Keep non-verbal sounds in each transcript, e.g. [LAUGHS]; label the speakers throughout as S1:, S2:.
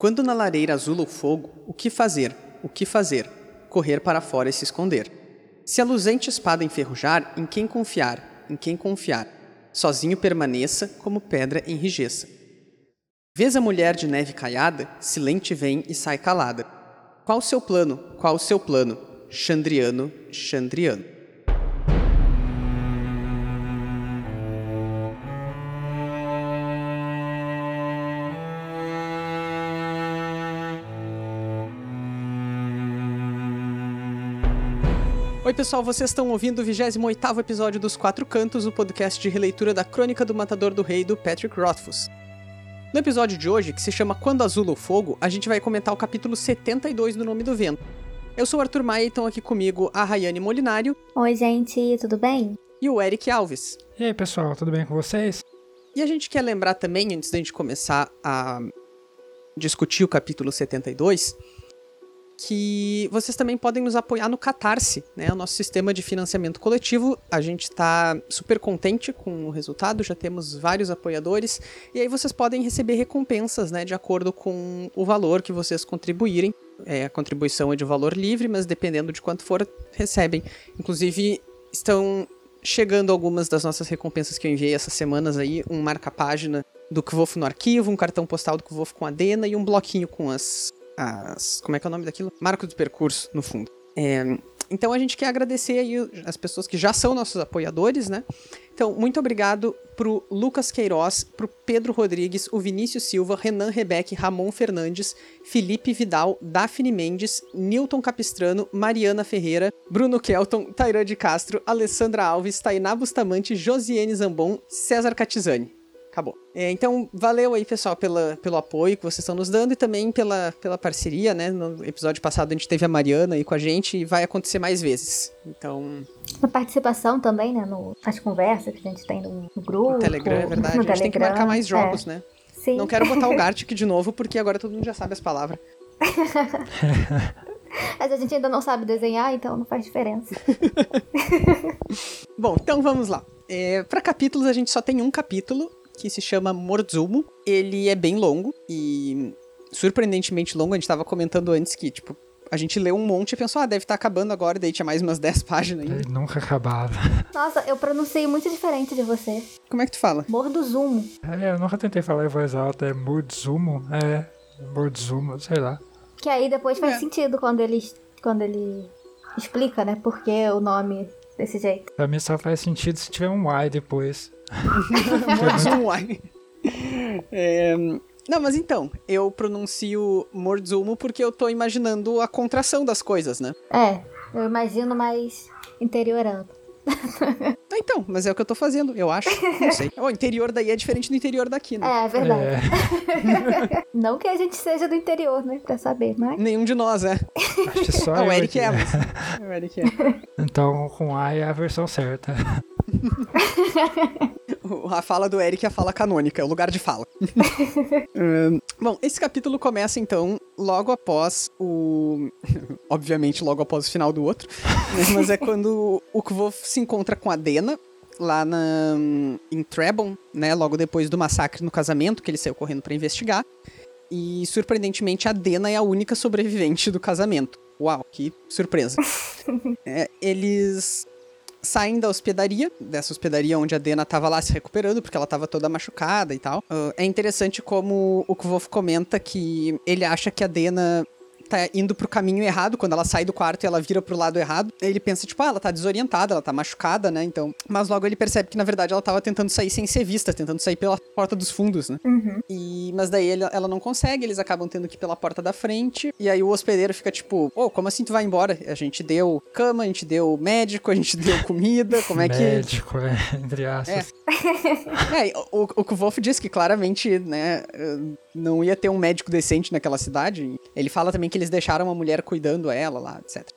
S1: Quando na lareira azula o fogo, o que fazer? O que fazer? Correr para fora e se esconder. Se a luzente espada enferrujar, em quem confiar? Em quem confiar? Sozinho permaneça, como pedra enrijeça. Vês a mulher de neve caiada, silente vem e sai calada. Qual o seu plano? Qual o seu plano? Chandriano, Chandriano. Oi, pessoal, vocês estão ouvindo o 28 episódio dos Quatro Cantos, o podcast de releitura da Crônica do Matador do Rei do Patrick Rothfuss. No episódio de hoje, que se chama Quando Azula o Fogo, a gente vai comentar o capítulo 72 do Nome do Vento. Eu sou o Arthur Maia e estão aqui comigo a Rayane Molinário.
S2: Oi, gente, tudo bem?
S1: E o Eric Alves.
S3: E aí, pessoal, tudo bem com vocês?
S1: E a gente quer lembrar também, antes da gente começar a discutir o capítulo 72, que vocês também podem nos apoiar no Catarse, né? O nosso sistema de financiamento coletivo. A gente está super contente com o resultado, já temos vários apoiadores. E aí vocês podem receber recompensas, né? De acordo com o valor que vocês contribuírem. É, a contribuição é de valor livre, mas dependendo de quanto for, recebem. Inclusive, estão chegando algumas das nossas recompensas que eu enviei essas semanas aí, um marca-página do Kvof no arquivo, um cartão postal do Kvof com a Dena e um bloquinho com as as. Como é que é o nome daquilo? Marco do percurso, no fundo. É, então a gente quer agradecer aí as pessoas que já são nossos apoiadores, né? Então, muito obrigado pro Lucas Queiroz, pro Pedro Rodrigues, o Vinícius Silva, Renan Rebeck, Ramon Fernandes, Felipe Vidal, Daphne Mendes, Newton Capistrano, Mariana Ferreira, Bruno Kelton, Tairã de Castro, Alessandra Alves, Tainá Bustamante, Josiane Zambon, César Catizani acabou. É, então, valeu aí, pessoal, pela, pelo apoio que vocês estão nos dando e também pela, pela parceria, né? No episódio passado a gente teve a Mariana aí com a gente e vai acontecer mais vezes. Então.
S2: A participação também, né? No, nas conversas que a gente tem no, no grupo.
S1: No Telegram, é verdade. a gente Telegram, tem que marcar mais jogos, é. né?
S2: Sim.
S1: Não quero botar o [LAUGHS] Gartic de novo, porque agora todo mundo já sabe as palavras. [LAUGHS]
S2: Mas a gente ainda não sabe desenhar, então não faz diferença. [LAUGHS]
S1: Bom, então vamos lá. É, para capítulos, a gente só tem um capítulo, que se chama Morzumo. Ele é bem longo e surpreendentemente longo. A gente tava comentando antes que, tipo, a gente leu um monte e pensou, ah, deve estar tá acabando agora, daí tinha mais umas [LAUGHS] 10 páginas ainda.
S3: Ele nunca acabava.
S2: Nossa, eu pronunciei muito diferente de você.
S1: Como é que tu fala?
S2: Morduzumo.
S3: É, eu nunca tentei falar em voz alta, é Morduzumo? É, Morduzumo, sei lá.
S2: Que aí depois faz é. sentido quando ele, quando ele explica, né, por que o nome desse jeito.
S3: Pra mim só faz sentido se tiver um Y depois. [LAUGHS]
S1: Morzumo. é, não, mas então, eu pronuncio Morzumo porque eu tô imaginando a contração das coisas, né?
S2: É, eu imagino mais interiorando.
S1: Ah, [LAUGHS] então, mas é o que eu tô fazendo, eu acho. Não sei. O interior daí é diferente do interior daqui, né?
S2: É, é verdade. É. [LAUGHS] Não que a gente seja do interior, né? Pra saber, mas.
S1: Nenhum de nós é.
S3: Acho que só
S1: o Eric é, mas... O Eric é.
S3: Então, com A é a versão certa. [LAUGHS]
S1: a fala do Eric é a fala canônica, é o lugar de fala. [LAUGHS] bom, esse capítulo começa então logo após o. [LAUGHS] Obviamente, logo após o final do outro. Né? Mas é quando o Kvof se encontra com a Dena, lá na, em Trebon, né? Logo depois do massacre no casamento, que ele saiu correndo para investigar. E surpreendentemente a Dena é a única sobrevivente do casamento. Uau, que surpresa. é, eles saem da hospedaria, dessa hospedaria onde a Dena tava lá se recuperando, porque ela tava toda machucada e tal. Uh, é interessante como o Kvolf comenta que ele acha que a Dena tá indo pro caminho errado, quando ela sai do quarto e ela vira pro lado errado, ele pensa, tipo, ah, ela tá desorientada, ela tá machucada, né? Então. Mas logo ele percebe que, na verdade, ela tava tentando sair sem ser vista, tentando sair pela porta dos fundos, né?
S2: Uhum.
S1: E... Mas daí ele, ela não consegue, eles acabam tendo que ir pela porta da frente. E aí o hospedeiro fica tipo, ô, oh, como assim tu vai embora? A gente deu cama, a gente deu médico, a gente deu comida, como é que. [LAUGHS]
S3: Médico, é, entre aspas.
S1: É, é o, o, o Wolf diz que claramente, né, não ia ter um médico decente naquela cidade. Ele fala também que eles deixaram uma mulher cuidando ela lá, etc.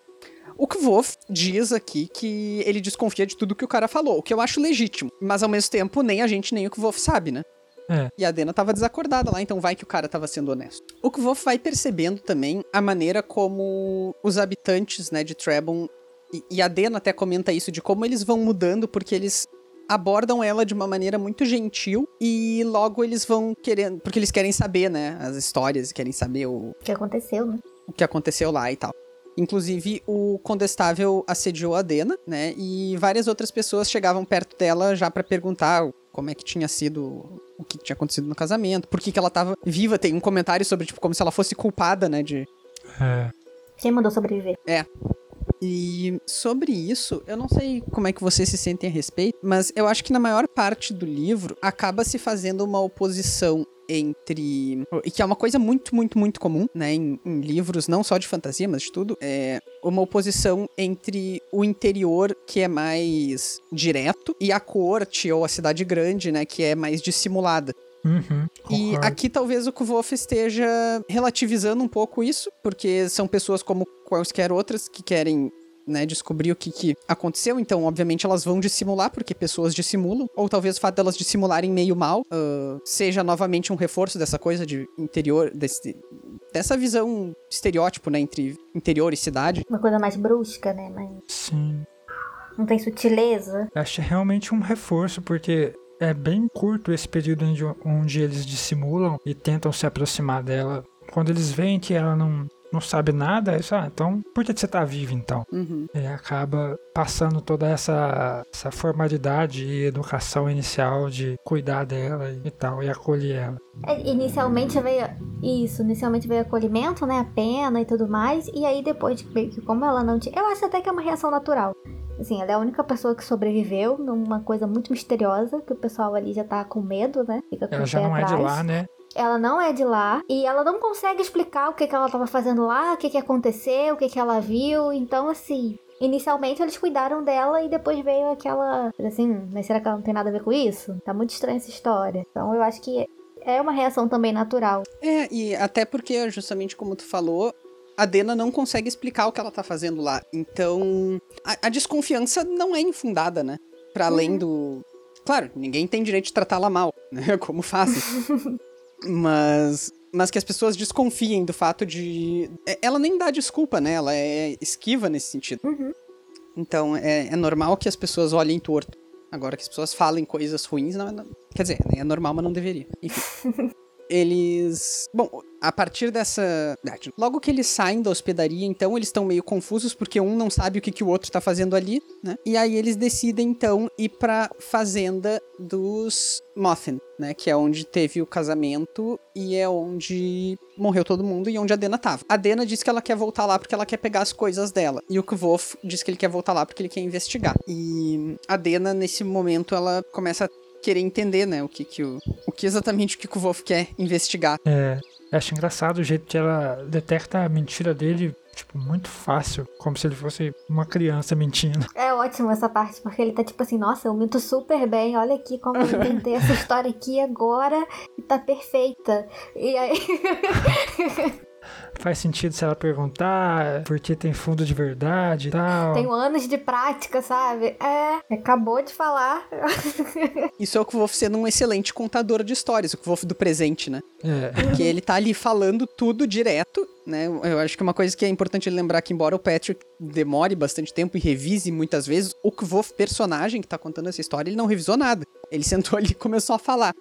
S1: O Kvof diz aqui que ele desconfia de tudo que o cara falou, o que eu acho legítimo. Mas ao mesmo tempo, nem a gente nem o Kvof sabe, né?
S3: É.
S1: E a Dena tava desacordada lá, então vai que o cara tava sendo honesto. O Kvof vai percebendo também a maneira como os habitantes, né, de Trebon, e, e a Dena até comenta isso, de como eles vão mudando porque eles abordam ela de uma maneira muito gentil e logo eles vão querendo, porque eles querem saber, né, as histórias, querem saber o,
S2: O que aconteceu, né?
S1: O que aconteceu lá e tal. Inclusive, o condestável assediou a Dena, né? E várias outras pessoas chegavam perto dela já pra perguntar como é que tinha sido, o que tinha acontecido no casamento, por que, que ela tava viva. Tem um comentário sobre, tipo, como se ela fosse culpada, né? De,
S3: É.
S2: Quem mandou sobreviver?
S1: E sobre isso, eu não sei como é que vocês se sentem a respeito, mas eu acho que na maior parte do livro acaba se fazendo uma oposição entre. E que é uma coisa muito, muito, muito comum, né? Em, em livros, não só de fantasia, mas de tudo. É uma oposição entre o interior, que é mais direto, e a corte ou a cidade grande, né? Que é mais dissimulada.
S3: Uhum,
S1: E aqui talvez o Kvolf esteja relativizando um pouco isso, porque são pessoas como quaisquer outras que querem né, descobrir o que, que aconteceu, então obviamente elas vão dissimular, porque pessoas dissimulam, ou talvez o fato delas dissimularem meio mal ah, seja novamente um reforço dessa coisa de interior, desse, dessa visão estereótipo, né, entre interior e cidade.
S2: Uma coisa mais brusca, né? Mas
S3: Sim.
S2: não tem sutileza.
S3: Acho realmente um reforço, porque é bem curto esse período onde, onde eles dissimulam e tentam se aproximar dela. Quando eles veem que ela não, não sabe nada, eles falam, ah, então por que você tá vivo então?
S1: Uhum.
S3: E acaba passando toda essa, essa formalidade e educação inicial de cuidar dela e tal, e acolher ela.
S2: É, Inicialmente veio isso, inicialmente veio acolhimento, né? A pena e tudo mais. E aí depois, que como ela não tinha. Eu acho até que é uma reação natural. Assim, ela é a única pessoa que sobreviveu numa coisa muito misteriosa, que o pessoal ali já tá com medo, né? Fica com
S3: Ela já
S2: pé
S3: não é de
S2: atrás.
S3: lá, né?
S2: Ela não é de lá e ela não consegue explicar o que, que ela tava fazendo lá, o que, que aconteceu, o que, que ela viu. Então, assim, inicialmente eles cuidaram dela e depois veio aquela. Assim, mas será que ela não tem nada a ver com isso? Tá muito estranha essa história. Então, eu acho que é uma reação também natural.
S1: É, e até porque, justamente como tu falou, a Dena não consegue explicar o que ela tá fazendo lá. Então, a, a desconfiança não é infundada, né? Pra além do. Claro, ninguém tem direito de tratá-la mal, [LAUGHS] né? Como fazem. mas. Mas que as pessoas desconfiem do fato de. é- Ela nem dá desculpa, né? Ela é esquiva nesse sentido.
S2: Uhum.
S1: Então é, é normal que as pessoas olhem torto. Agora que as pessoas falem coisas ruins, não, é- não- quer dizer, é normal, mas não deveria. Enfim. [LAUGHS] eles. Bom, a partir dessa. ah, Logo que eles saem da hospedaria, então, eles estão meio confusos, porque um não sabe o que, que o outro tá fazendo ali, né? E aí eles decidem, então, ir pra fazenda dos Mothin, né? Que é onde teve o casamento e é onde morreu todo mundo e onde a Dena tava. A Dena diz que ela quer voltar lá porque ela quer pegar as coisas dela. E o Kvof diz que ele quer voltar lá porque ele quer investigar. E a Dena, nesse momento, ela começa a querer entender, né? O que que o, o que exatamente o que o Kvof quer investigar.
S3: É, acho engraçado o jeito que ela detecta a mentira dele, tipo, muito fácil, como se ele fosse uma criança mentindo.
S2: É ótimo essa parte, porque ele tá tipo assim, nossa, eu minto super bem, olha aqui como eu inventei essa história aqui agora e tá perfeita. E aí. [LAUGHS]
S3: Faz sentido se ela perguntar porque tem fundo de verdade e tal.
S2: Tenho anos de prática, sabe? É, acabou de falar. [LAUGHS]
S1: Isso é o Kvof sendo um excelente contador de histórias, o Kvof do presente, né?
S3: É,
S1: Porque ele tá ali falando tudo direto, né? Eu acho que uma coisa que é importante lembrar que, embora o Patrick demore bastante tempo e revise muitas vezes, o Kvof, personagem que tá contando essa história, ele não revisou nada. Ele sentou [LAUGHS] ali e começou a falar.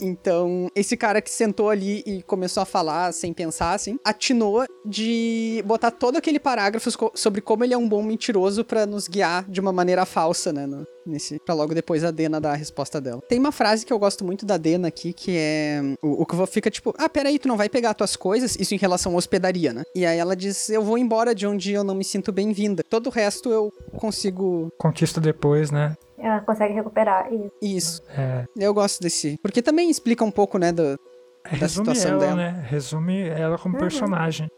S1: Então, esse cara que sentou ali e começou a falar sem pensar, assim, atinou de botar todo aquele parágrafo sobre como ele é um bom mentiroso pra nos guiar de uma maneira falsa, né? no- nesse, pra logo depois a Dena dar a resposta dela. Tem uma frase que eu gosto muito da Dena aqui, que é. O, o Kvof fica tipo, ah, peraí, tu não vai pegar tuas coisas? Isso em relação à hospedaria, né? E aí ela diz, eu vou embora de onde eu não me sinto bem-vinda. Todo o resto eu consigo.
S3: conquista depois, né?
S2: Ela consegue recuperar isso.
S1: Isso.
S3: É,
S1: Eu gosto desse. Porque também explica um pouco, né, do.
S3: resume
S1: situação
S3: ela,
S1: dela.
S3: né? Resume ela como
S2: Uhum.
S3: personagem.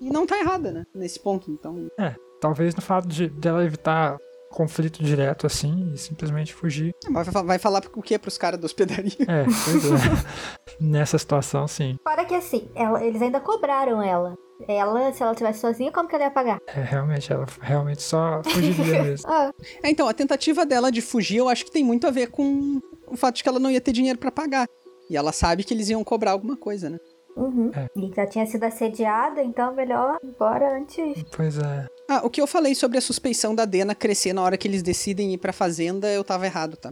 S1: E não tá errada, né? Nesse ponto, então.
S3: É, talvez no fato de dela evitar conflito direto assim e simplesmente fugir.
S1: Vai, fa- vai falar o quê pros caras da hospedaria?
S3: É, pois é. [LAUGHS] Nessa situação, sim.
S2: Fora que assim, ela- eles ainda cobraram ela. Ela, se ela tivesse sozinha, como que ela ia pagar?
S3: É, realmente, ela realmente só fugiria [LAUGHS] mesmo.
S2: Ah,
S1: É, então, a tentativa dela de fugir, eu acho que tem muito a ver com o fato de que ela não ia ter dinheiro pra pagar. E ela sabe que eles iam cobrar alguma coisa, né?
S2: uhum.
S3: É.
S2: E já tinha sido assediada, então melhor ir embora antes.
S3: Pois é.
S1: Ah, o que eu falei sobre a suspeição da Dena crescer na hora que eles decidem ir pra fazenda, eu tava errado, tá?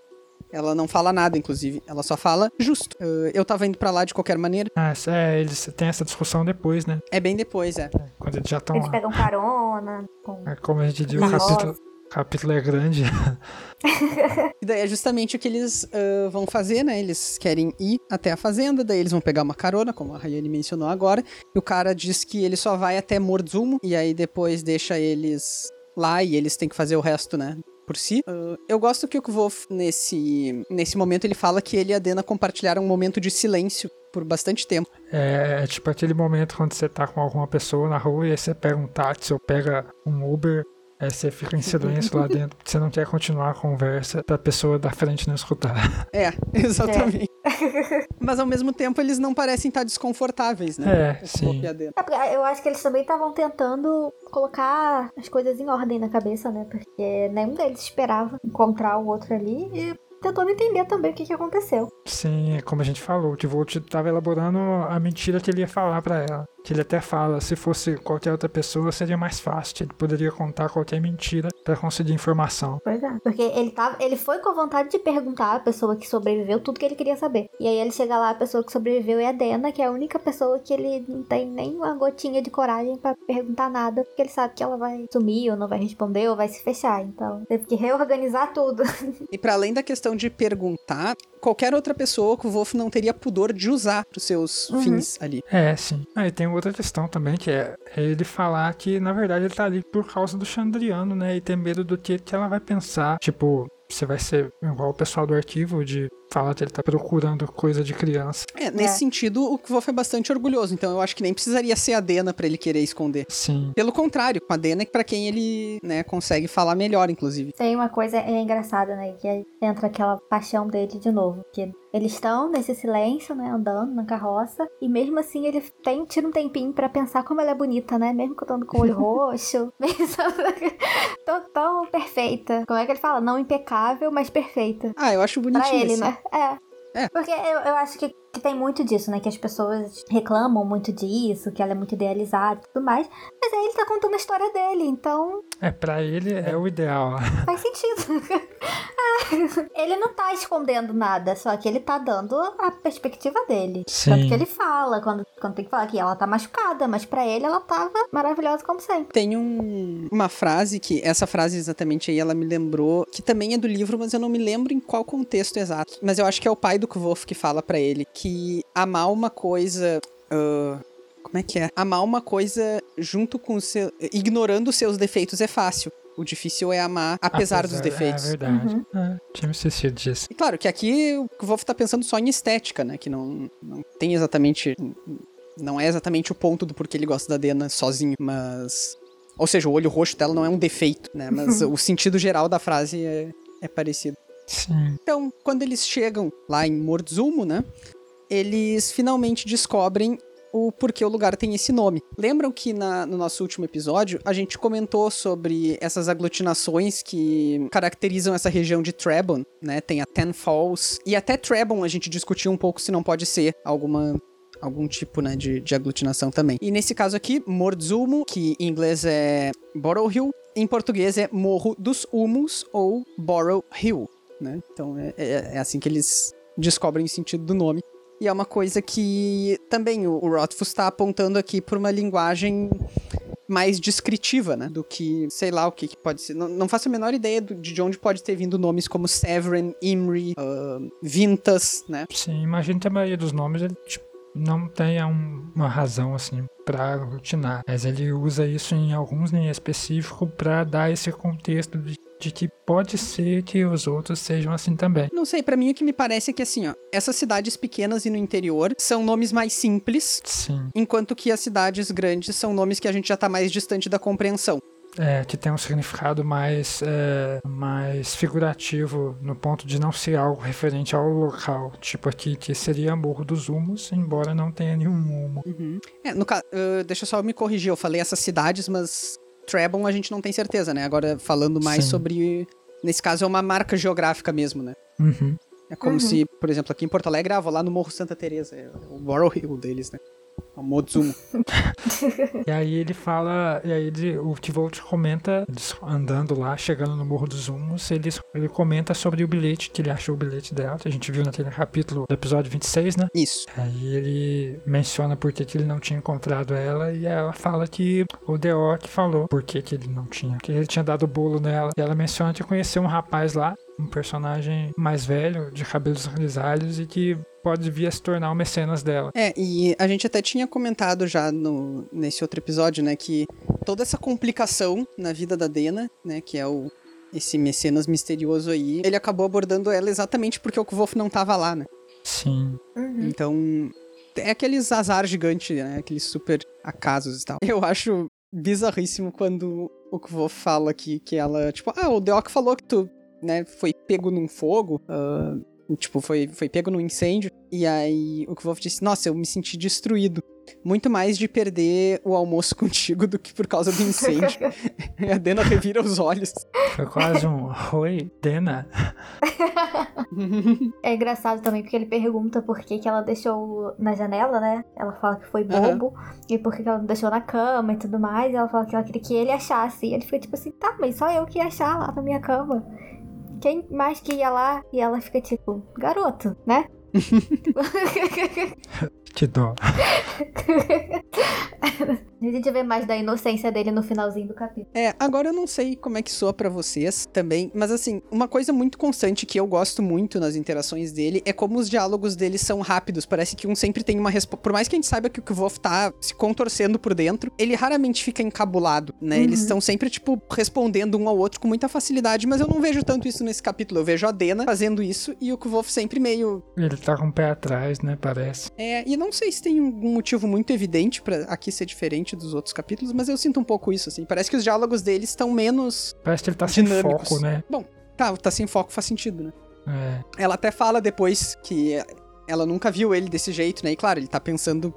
S1: Ela não fala nada, inclusive. Ela só fala justo. Uh, eu tava indo pra lá de qualquer maneira.
S3: Ah, é, eles têm essa discussão depois, né?
S1: É bem depois, é.
S3: Quando eles já estão
S2: Eles
S3: lá.
S2: pegam carona. Com...
S3: É, como a gente diz, o capítulo, o capítulo é grande. [LAUGHS]
S1: E daí é justamente o que eles ah, vão fazer, né? Eles querem ir até a fazenda, daí eles vão pegar uma carona, como a Rayane mencionou agora. E o cara diz que ele só vai até Morzumo, e aí depois deixa eles lá e eles têm que fazer o resto, né? Por si. Ah, eu gosto que o Kvolf, nesse, nesse momento, ele fala que ele e a Dena compartilharam um momento de silêncio por bastante tempo.
S3: É, é tipo aquele momento quando você tá com alguma pessoa na rua e aí você pega um táxi ou pega um Uber, aí você fica em silêncio lá dentro, você não quer continuar a conversa pra pessoa da frente não escutar.
S1: É, [LAUGHS] exatamente. Mas ao mesmo tempo eles não parecem estar desconfortáveis, né?
S3: É, sim.
S2: É, eu acho que eles também estavam tentando colocar as coisas em ordem na cabeça, né? Porque nenhum deles esperava encontrar o outro ali e tentando entender também o que, que aconteceu.
S3: Sim, é como a gente falou, o Tivolt tava elaborando a mentira que ele ia falar pra ela. Que ele até fala, se fosse qualquer outra pessoa seria mais fácil, ele poderia contar qualquer mentira pra conseguir informação.
S2: Pois é. Porque ele, tava, ele foi com a vontade de perguntar à pessoa que sobreviveu tudo que ele queria saber. E aí ele chega lá, a pessoa que sobreviveu é a Dena, que é a única pessoa que ele não tem nem uma gotinha de coragem pra perguntar nada, porque ele sabe que ela vai sumir, ou não vai responder, ou vai se fechar. Então teve que reorganizar tudo. [LAUGHS]
S1: E para além da questão de perguntar, qualquer outra pessoa que o Wolf não teria pudor de usar pros seus
S2: Uhum.
S1: fins ali.
S3: É, sim. Aí tem outra questão também, que é, é ele falar que, na verdade, ele tá ali por causa do Chandriano, né? E ter medo do que, que ela vai pensar. Tipo, você vai ser igual o pessoal do arquivo de falar que ele tá procurando coisa de criança.
S1: É, nesse
S2: É.
S1: sentido, o Kvolf é bastante orgulhoso, então eu acho que nem precisaria ser a Dena pra ele querer esconder.
S3: Sim.
S1: Pelo contrário, com a Dena é pra quem ele, né, consegue falar melhor, inclusive.
S2: Tem uma coisa é engraçada, né? Que aí entra aquela paixão dele de novo. Que eles estão nesse silêncio, né? Andando na carroça. E mesmo assim ele tem, tira um tempinho pra pensar como ela é bonita, né? Mesmo que eu tô andando com o olho [LAUGHS] roxo. Mesmo [LAUGHS] tão, tão perfeita. Como é que ele fala? Não impecável, mas perfeita.
S1: Ah, eu acho
S2: Pra
S1: bonitinho
S2: ele,
S1: esse.
S2: né? É.
S1: É.
S2: Porque eu, eu acho que, que tem muito disso, né? Que as pessoas reclamam muito disso, que ela é muito idealizada e tudo mais. Mas aí ele tá contando a história dele, então
S3: É, pra ele é o ideal. [LAUGHS]
S2: Faz sentido. [LAUGHS] É. ele não tá escondendo nada, só que ele tá dando a perspectiva dele.
S3: Sim.
S2: Tanto que ele fala, quando, quando tem que falar que ela tá machucada, mas pra ele ela tava maravilhosa como sempre.
S1: Tem um- uma frase que, essa frase exatamente aí, ela me lembrou, que também é do livro, mas eu não me lembro em qual contexto exato. Mas eu acho que é o pai do Kvolf que fala pra ele que amar uma coisa. ah, como é que é? Amar uma coisa junto com o seu. ignorando os seus defeitos é fácil. O difícil é amar apesar, dos defeitos.
S3: É verdade.
S2: Uhum.
S3: É, tinha me esquecido disso.
S1: E claro que aqui o Kvolf tá pensando só em estética, né? Que não, não tem exatamente. Não é exatamente o ponto do porquê ele gosta da Dena sozinho, mas. Ou seja, o olho roxo dela não é um defeito, né? Mas o sentido geral da frase é, é parecido.
S3: Sim.
S1: Então, quando eles chegam lá em Morzumo, né? Eles finalmente descobrem o porquê o lugar tem esse nome. Lembram que na- no nosso último episódio a gente comentou sobre essas aglutinações que caracterizam essa região de Trebon, né? Tem a Ten Falls e até Trebon a gente discutiu um pouco se não pode ser alguma algum tipo, né, de, de aglutinação também. E nesse caso aqui, Morzumo, que em inglês é Borough Hill, em português é Morro dos Humos ou Borough Hill, né? Então é, é- é assim que eles descobrem o sentido do nome. E é uma coisa que também o, Rothfuss está apontando aqui por uma linguagem mais descritiva, né? Do que, sei lá, o que, que pode ser. Não, não faço a menor ideia do- de onde pode ter vindo nomes como Severin, Imri, ah, Vintas, né?
S3: Sim, imagino que a maioria dos nomes ele, tipo, não tenha um- uma razão assim pra aglutinar, mas ele usa isso em alguns em específico pra dar esse contexto de, de que pode ser que os outros sejam assim também.
S1: Não sei, pra mim o que me parece é que assim, ó, essas cidades pequenas e no interior são nomes mais simples,
S3: Sim,
S1: enquanto que as cidades grandes são nomes que a gente já tá mais distante da compreensão.
S3: é que tem um significado mais é, mais figurativo no ponto de não ser algo referente ao local, tipo aqui que seria Morro dos Humos, embora não tenha nenhum humo.
S1: É, no ca- ah, deixa eu só me corrigir, eu falei essas cidades, mas Trebon a gente não tem certeza, né? Agora falando mais
S3: Sim.
S1: sobre. Nesse caso é uma marca geográfica mesmo, né?
S3: Uhum.
S1: É como
S2: Uhum.
S1: se, por exemplo, aqui em Porto Alegre, ah, vou lá no Morro Santa Teresa, é o Borough Hill deles, né? Mozumo. [LAUGHS]
S3: E aí ele fala, e aí ele, o Tivolt comenta, andando lá, chegando no Morro dos Zumos, ele, ele comenta sobre o bilhete, que ele achou o bilhete dela, que a gente viu naquele capítulo do episódio 26, né?
S1: Isso.
S3: Aí ele menciona por que, ele não tinha encontrado ela, e ela fala que o Deok falou por que, que ele não tinha, que ele tinha dado bolo nela. E ela menciona que conheceu um rapaz lá, um personagem mais velho, de cabelos grisalhos, e que pode vir a se tornar o mecenas dela.
S1: É, e a gente até tinha comentado já no, nesse outro episódio, né, que toda essa complicação na vida da Dena, né, que é o esse mecenas misterioso aí, ele acabou abordando ela exatamente porque o Kvolf não tava lá, né?
S3: Sim.
S2: Uhum.
S1: Então, é aqueles azar gigante, né? Aqueles super acasos e tal. Eu acho bizarríssimo quando o Kvolf fala que, que ela, tipo, ah, o Deok falou que tu, né, foi pego num fogo, ah, tipo, foi, foi pego num incêndio, e aí o Kvolf disse, nossa, eu me senti destruído. Muito mais de perder o almoço [LAUGHS] contigo do que por causa do incêndio. e [LAUGHS] a Dena revira os olhos.
S3: Foi quase um Oi, Dena. [LAUGHS]
S2: É engraçado também porque ele pergunta por que, que ela deixou na janela, né? Ela fala que foi bobo. E por que, que ela não deixou na cama e tudo mais. E ela fala que ela queria que ele achasse. E ele fica tipo assim, tá, mas só eu que ia achar lá na minha cama. Quem mais que ia lá? E ela fica tipo, garoto, né? [LAUGHS] [LAUGHS]
S3: Que dó. [LAUGHS]
S2: A gente vê mais da inocência dele no finalzinho do capítulo.
S1: É, agora eu não sei como é que soa pra vocês também, mas assim, uma coisa muito constante que eu gosto muito nas interações dele é como os diálogos dele são rápidos. Parece que um sempre tem uma resposta. Por mais que a gente saiba que o Kvolf tá se contorcendo por dentro, ele raramente fica encabulado, né?
S2: Uhum.
S1: Eles estão sempre, tipo, respondendo um ao outro com muita facilidade, mas eu não vejo tanto isso nesse capítulo. Eu vejo a Dena fazendo isso e o Kvolf sempre meio.
S3: Ele tá com o pé atrás, né? Parece.
S1: É, e não sei se tem algum motivo muito evidente pra aqui ser diferente dos outros capítulos, mas eu sinto um pouco isso, assim. Parece que os diálogos deles estão menos
S3: Parece que ele tá sem
S1: dinâmicos.
S3: foco, né?
S1: Bom, tá, tá sem foco faz sentido, né?
S3: É.
S1: Ela até fala depois que ela nunca viu ele desse jeito, né? E claro, ele tá pensando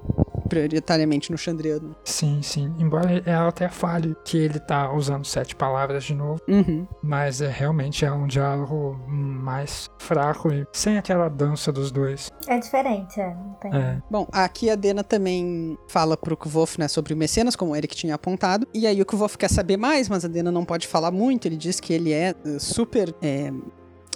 S1: prioritariamente no Chandriano.
S3: Sim, sim. Embora ela até fale que ele tá usando sete palavras de novo,
S1: Uhum.
S3: mas é realmente é um diálogo mais fraco e sem aquela dança dos dois.
S2: É diferente, é. Não tem.
S3: É.
S1: Bom, aqui a Dena também fala pro Kvolf, né, sobre o Mecenas, como o Eric tinha apontado. E aí o Kvolf quer saber mais, mas a Dena não pode falar muito. Ele diz que ele é eh, super. é,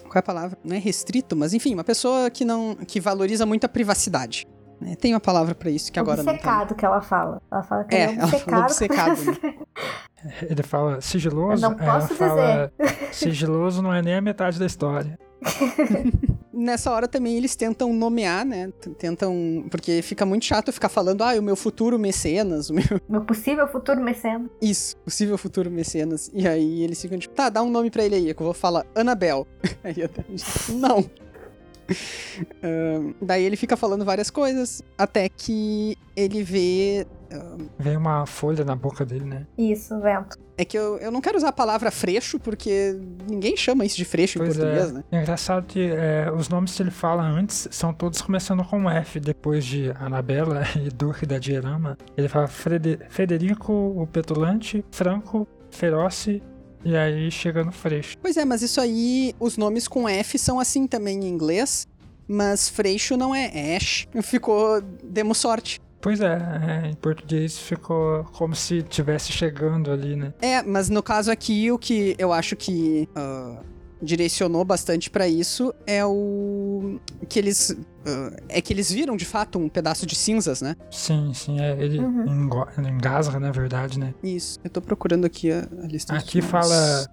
S1: Qual é a palavra? Não é restrito, mas enfim, uma pessoa que não. que valoriza muito a privacidade. Né? Tem uma palavra pra isso que agora não
S2: obcecado que ela fala. Ela fala que
S1: É,
S2: ele é obcecado.
S1: obcecado, né? [LAUGHS]
S3: Ele fala sigiloso,
S2: Eu não
S3: ela
S2: posso
S3: fala [LAUGHS] sigiloso não é nem a metade da história. [LAUGHS]
S1: Nessa hora também eles tentam nomear, né? Tentam. Porque fica muito chato ficar falando, ah, o meu futuro mecenas, o meu.
S2: Meu possível futuro mecena.
S1: Isso, possível futuro mecenas. E aí eles ficam tipo, tá, dá um nome pra ele aí. Que eu vou falar Anabel. Aí até a gente, não. Daí ele fica falando várias coisas, até que ele vê.
S3: Vem uma folha na boca dele, né?
S2: Isso, vento.
S1: É que eu, eu não quero usar a palavra freixo, porque ninguém chama isso de freixo em
S3: Pois
S1: português,
S3: é.
S1: né?
S3: É engraçado que é, os nomes que ele fala antes são todos começando com F, depois de Anabela [LAUGHS] e Duque da Dierama. Ele fala Frede- Federico, o Petulante, Franco, Feroce, e aí chega no Freixo.
S1: Pois é, mas isso aí, os nomes com F são assim também em inglês, mas freixo não é Ash. Ficou. Demos sorte.
S3: Pois é, é, em português ficou como se tivesse chegando ali, né?
S1: É, mas no caso aqui, o que eu acho que ah, direcionou bastante pra isso é o. que eles. ah, é que eles viram de fato um pedaço de cinzas, né?
S3: Sim, sim, é, ele
S2: Uhum.
S3: engasga, na verdade, né?
S1: Isso. Eu tô procurando aqui a, a lista
S3: Aqui fala.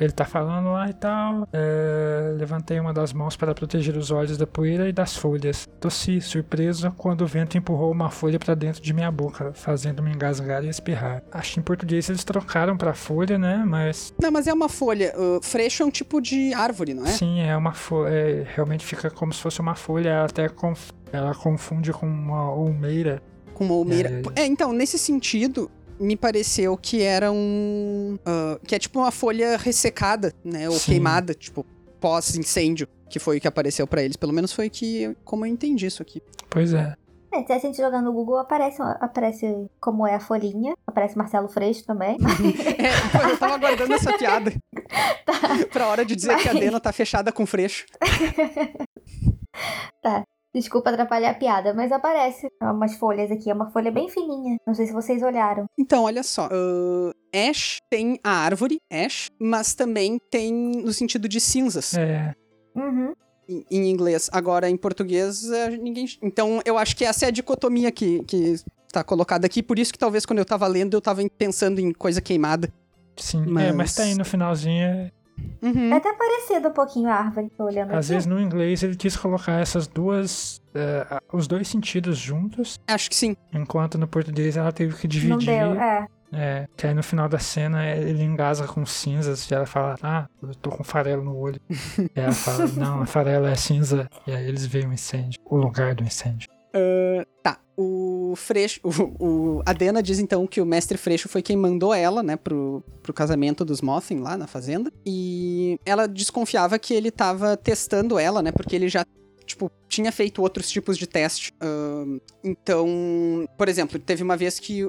S3: Ele tá falando lá e tal. é, levantei uma das mãos para proteger os olhos da poeira e das folhas. Tossi, surpresa, quando o vento empurrou uma folha para dentro de minha boca, fazendo-me engasgar e espirrar. Acho que em português eles trocaram pra folha, né? Mas
S1: Não, mas é uma folha. ah, freixo é um tipo de árvore, não é?
S3: sim, é uma folha. realmente fica como se fosse uma folha. Ela até conf- ela confunde com uma olmeira.
S1: Com uma almeira.
S3: É,
S1: É, então, nesse sentido, me pareceu que era um. ah, que é tipo uma folha ressecada, né? Ou
S3: Sim.
S1: queimada, tipo, pós-incêndio. Que foi o que apareceu pra eles. Pelo menos foi que como eu entendi isso aqui.
S3: Pois é.
S2: É, se a gente jogar no Google, aparece, aparece como é a folhinha. Aparece Marcelo Freixo também. [LAUGHS]
S1: É, eu tava aguardando essa piada. [LAUGHS] pra hora de dizer que a
S2: Mas-
S1: Dena tá fechada com freixo. [LAUGHS]
S2: Desculpa atrapalhar a piada, mas aparece umas folhas aqui. É uma folha bem fininha. Não sei se vocês olharam.
S1: Então, olha só. Uh, ash tem a árvore, ash, mas também tem no sentido de cinzas.
S3: É.
S2: Uhum.
S1: Em, em inglês. Agora, em português, é, ninguém. Então, eu acho que essa é a dicotomia que, que tá colocada aqui. Por isso que talvez quando eu tava lendo, eu tava pensando em coisa queimada.
S3: Sim,
S1: Mas-
S3: é, mas tá aí no finalzinho.
S1: Uhum.
S2: É até parecido um pouquinho a árvore, tô olhando
S3: Às
S2: aqui.
S3: vezes no inglês ele quis colocar essas duas. a- os dois sentidos juntos,
S1: Acho que sim.
S3: enquanto no português ela teve que
S2: Não
S3: dividir.
S2: deu, é.
S3: É, que aí no final da cena ele engasga com cinzas e ela fala, ah, eu tô com farelo no olho. [LAUGHS] e ela fala, não, a farelo é cinza. E aí eles veem o incêndio, o lugar do incêndio.
S1: Tá, o Freixo, o, [LAUGHS] o- a Dena diz então que o mestre Freixo foi quem mandou ela, né, pro, pro casamento dos Mothin lá na fazenda. E ela desconfiava que ele tava testando ela, né, porque ele já, tipo, tinha feito outros tipos de teste. Ahn, então, por exemplo, teve uma vez que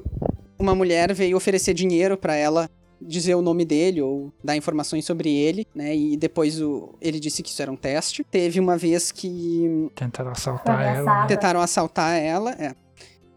S1: uma mulher veio oferecer dinheiro pra ela dizer o nome dele ou dar informações sobre ele, né, e depois o, ele disse que isso era um teste. Teve uma vez que
S3: Tentaram assaltar ela. né?
S1: Tentaram assaltar ela, é.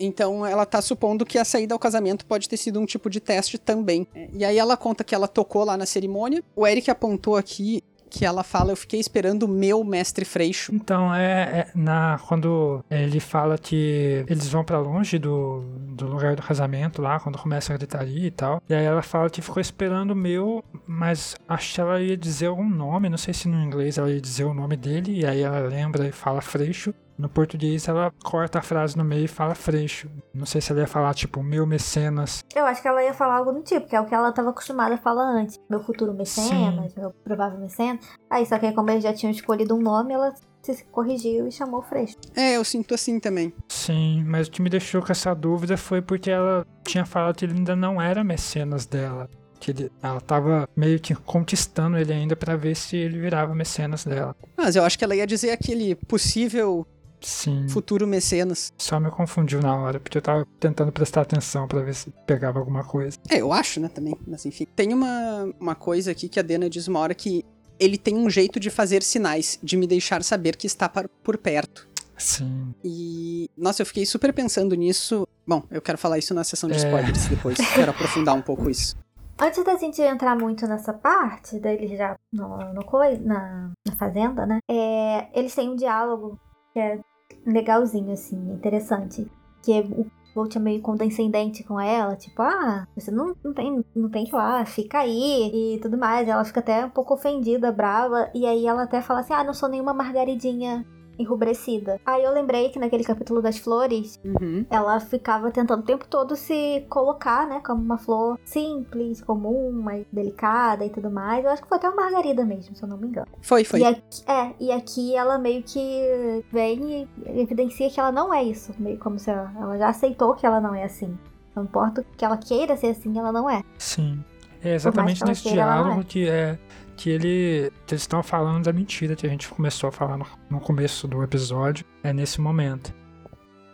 S1: Então ela tá supondo que a saída ao casamento pode ter sido um tipo de teste também. E aí ela conta que ela tocou lá na cerimônia. O Eric apontou aqui que ela fala: Eu fiquei esperando o meu mestre Freixo.
S3: Então, é, é na quando ele fala que eles vão pra longe do, do lugar do casamento lá, quando começa a gritaria e tal. E aí ela fala que ficou esperando o meu, mas acho que ela ia dizer algum nome, não sei se no inglês ela ia dizer o nome dele, e aí ela lembra e fala Freixo. No português ela corta a frase no meio e fala Freixo. Não sei se ela ia falar tipo meu mecenas.
S2: Eu acho que ela ia falar algo do tipo, que é o que ela tava acostumada a falar antes. Meu futuro mecenas, meu provável mecenas. Aí, só que aí, como eles já tinham escolhido um nome, ela se corrigiu e chamou Freixo.
S1: É, eu sinto assim também.
S3: Sim, mas o que me deixou com essa dúvida foi porque ela tinha falado que ele ainda não era mecenas dela. Que ele, ela tava meio que conquistando ele ainda pra ver se ele virava mecenas dela.
S1: Mas eu acho que ela ia dizer aquele possível
S3: Sim,
S1: futuro mecenas.
S3: só me confundiu na hora, porque eu tava tentando prestar atenção pra ver se pegava alguma coisa.
S1: É, eu acho, né, também. Mas enfim. Tem uma, uma coisa aqui que a Dena diz uma hora que ele tem um jeito de fazer sinais, de me deixar saber que está por perto.
S3: Sim,
S1: E, nossa, eu fiquei super pensando nisso. Bom, eu quero falar isso na sessão de
S3: É.
S1: spoilers depois. [LAUGHS] quero aprofundar um pouco isso.
S2: Antes da gente entrar muito nessa parte, deles já no, no coi- na, na fazenda, né? É, eles têm um diálogo que é legalzinho, assim, interessante. Que é o Volt é meio condescendente com ela, tipo, ah, você não, não, tem, não tem que lá, fica aí e tudo mais. Ela fica até um pouco ofendida, brava, e aí ela até fala assim, ah, não sou nenhuma margaridinha enrubescida. Aí eu lembrei que naquele capítulo das flores,
S1: Uhum.
S2: ela ficava tentando o tempo todo se colocar, né, como uma flor simples, comum, mais delicada e tudo mais. Eu acho que foi até uma margarida mesmo, se eu não me engano.
S1: Foi, foi.
S2: E aqui, é, e aqui ela meio que vem e evidencia que ela não é isso, meio como se ela, ela já aceitou que ela não é assim. Não importa que ela queira ser assim, ela não é.
S3: sim. É exatamente nesse
S2: queira, não
S3: diálogo
S2: é.
S3: que é que ele que eles estão falando da mentira que a gente começou a falar no, no começo do episódio. É nesse momento.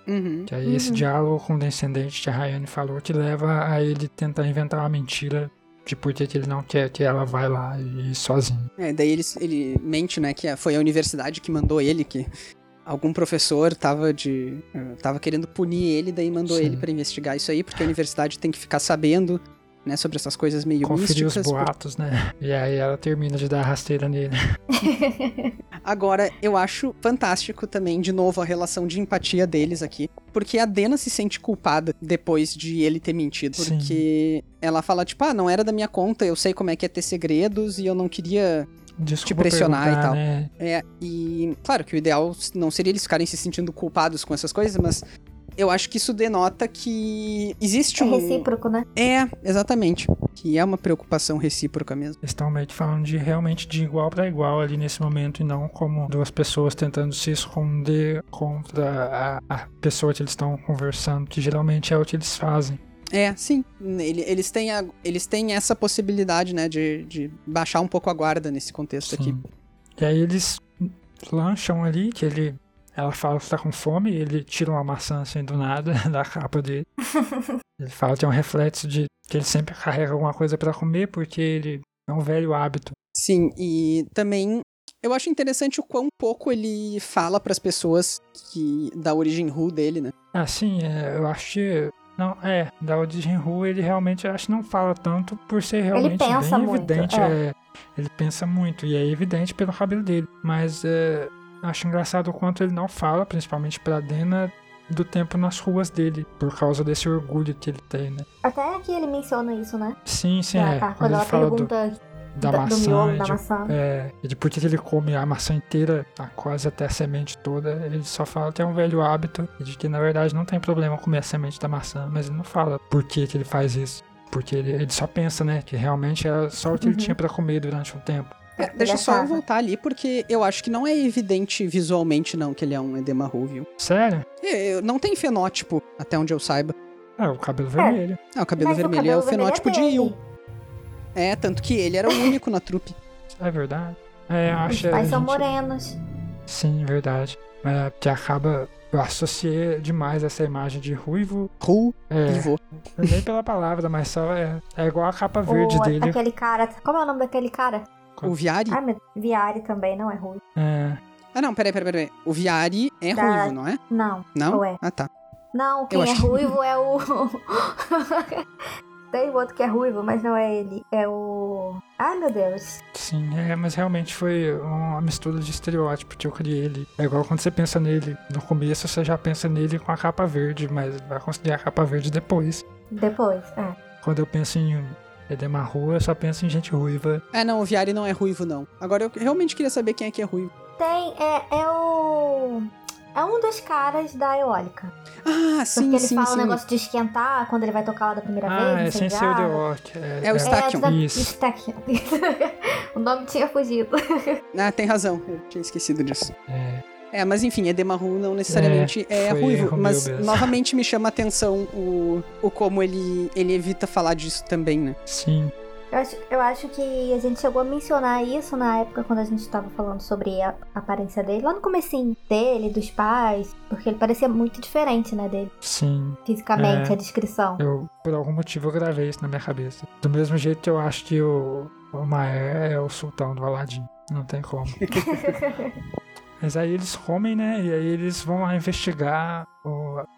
S1: Uhum.
S3: Que aí esse
S2: Uhum.
S3: diálogo condescendente que a Rayane falou que leva a ele tentar inventar uma mentira de por que ele não quer que ela vai lá e ir sozinho.
S1: É, daí ele, ele mente, né, que foi a universidade que mandou ele, que algum professor tava de. eh, tava querendo punir ele, daí mandou
S3: Sim.
S1: ele pra investigar isso aí, porque a universidade tem que ficar sabendo, né, sobre essas coisas meio
S3: Conferir os
S1: místicas. por-
S3: boatos, né? E aí ela termina de dar a rasteira nele. [LAUGHS]
S1: Agora, eu acho fantástico também, de novo, a relação de empatia deles aqui. Porque a Dena se sente culpada depois de ele ter mentido.
S3: Sim.
S1: Porque ela fala, tipo, ah, não era da minha conta, eu sei como é que é ter segredos e eu não queria.
S3: Desculpa
S1: pressionar e tal.
S3: Né?
S1: É, e claro que o ideal não seria eles ficarem se sentindo culpados com essas coisas, mas eu acho que isso denota que existe
S2: É
S1: um.
S2: recíproco, né?
S1: É, exatamente. Que é uma preocupação recíproca mesmo.
S3: Eles estão meio que falando de realmente de igual para igual ali nesse momento e não como duas pessoas tentando se esconder contra a, a pessoa que eles estão conversando, que geralmente é o que eles fazem.
S1: É, sim. Ele- eles, têm a- eles têm essa possibilidade, né, de, de baixar um pouco a guarda nesse contexto aqui.
S3: Sim. E aí eles lancham ali, que ele. Ela fala que tá com fome, e ele tira uma maçã assim do nada [LAUGHS] da capa dele. [LAUGHS] ele fala que é um reflexo de que ele sempre carrega alguma coisa pra comer, porque ele é um velho hábito.
S1: Sim, e também Eu acho interessante o quão pouco ele fala pras pessoas que da origem Ru dele, né?
S3: Ah, sim, é, eu acho que. Não, é, da origem Ru ele realmente acho que não fala tanto por ser realmente
S2: pensa
S3: bem
S2: muito,
S3: evidente.
S2: é.
S3: é, ele pensa muito, e é evidente pelo cabelo dele. Mas é, acho engraçado o quanto ele não fala, principalmente pra Dena, do tempo nas ruas dele, por causa desse orgulho que ele tem, né?
S2: Até aqui ele menciona isso, né?
S3: Sim, sim,
S2: Ah,
S3: é.
S2: tá,
S3: Quando
S2: Quando
S3: ele
S2: ela
S3: fala do,
S2: pergunta
S3: da,
S2: da- do
S3: maçã,
S2: miolo
S3: e
S2: da
S3: de,
S2: maçã.
S3: é, e de por que ele come a maçã inteira, a quase até a semente toda, ele só fala que é um velho hábito e de que na verdade não tem problema comer a semente da maçã, mas ele não fala por que, que ele faz isso. Porque ele, ele só pensa, né, que realmente era só o que ele
S2: Uhum.
S3: tinha pra comer durante um tempo.
S1: É, deixa
S2: é
S1: só eu voltar ali, porque eu acho que não é evidente visualmente, não, que ele é um edema viu?
S3: Sério?
S1: É, não tem fenótipo, até onde eu saiba.
S3: É, o cabelo vermelho.
S1: Ah, o cabelo
S2: Mas
S1: vermelho
S2: cabelo
S1: é o fenótipo de
S2: dele.
S1: Il. É, tanto que ele era o único na trupe.
S3: É verdade. É, eu
S2: Os
S3: acho que a
S2: pais são
S3: gente-
S2: morenos.
S3: Sim, verdade. É, que acaba. Eu associei demais essa imagem de ruivo.
S1: Ru
S3: É,
S1: vô.
S3: nem pela palavra, mas só é, é igual a capa verde
S2: O,
S3: dele.
S2: aquele cara. Como é o nome daquele cara?
S1: O Viari?
S2: Ah, meu, Viari também, não é ruim.
S3: É,
S1: Ah, não, peraí, peraí, peraí. O Viari é
S2: Da-
S1: ruivo, não é?
S2: Não.
S1: Não?
S2: Ou é?
S1: Ah, tá.
S2: Não, quem
S1: Eu
S2: é
S1: acho-
S2: ruivo é o. [LAUGHS] Tem outro que é ruivo, mas não é ele. É o. Ai, meu Deus.
S3: sim, é, mas realmente foi uma mistura de estereótipo que eu criei ele. É igual quando você pensa nele no começo, você já pensa nele com a capa verde, mas vai considerar a capa verde depois.
S2: Depois, é.
S3: Quando eu penso em Edema Rua, eu só penso em gente ruiva.
S1: Ah, não, o Viari não é ruivo, não. Agora eu realmente queria saber quem é que é ruivo.
S2: Tem. É, é o. É um dos caras da eólica.
S1: Ah, sim,
S2: Porque ele
S1: sim,
S2: fala
S1: sim.
S2: o negócio de esquentar quando ele vai tocar lá da primeira
S3: Ah, é
S2: vez.
S3: sem ser o. The Rock. É,
S1: É o Stakion.
S2: da-
S3: Isso.
S2: Stakion. [LAUGHS] o nome tinha fugido.
S1: Ah, tem razão. Eu tinha esquecido disso.
S3: É,
S1: É, mas enfim, Edema Ru não necessariamente é,
S3: foi
S1: ruivo. Mas
S3: mesmo.
S1: novamente me chama a atenção o, o como ele, ele evita falar disso também, né?
S3: sim.
S2: Eu acho, eu acho que a gente chegou a mencionar isso na época quando a gente tava falando sobre a aparência dele, lá no comecinho dele, dos pais, porque ele parecia muito diferente, né, dele,
S3: Sim,
S2: fisicamente,
S3: É.
S2: a descrição.
S3: eu por algum motivo eu gravei isso na minha cabeça. Do mesmo jeito eu acho que o, o Maer é o sultão do Aladdin. Não tem como. [LAUGHS] Mas aí eles comem, né? E aí eles vão lá investigar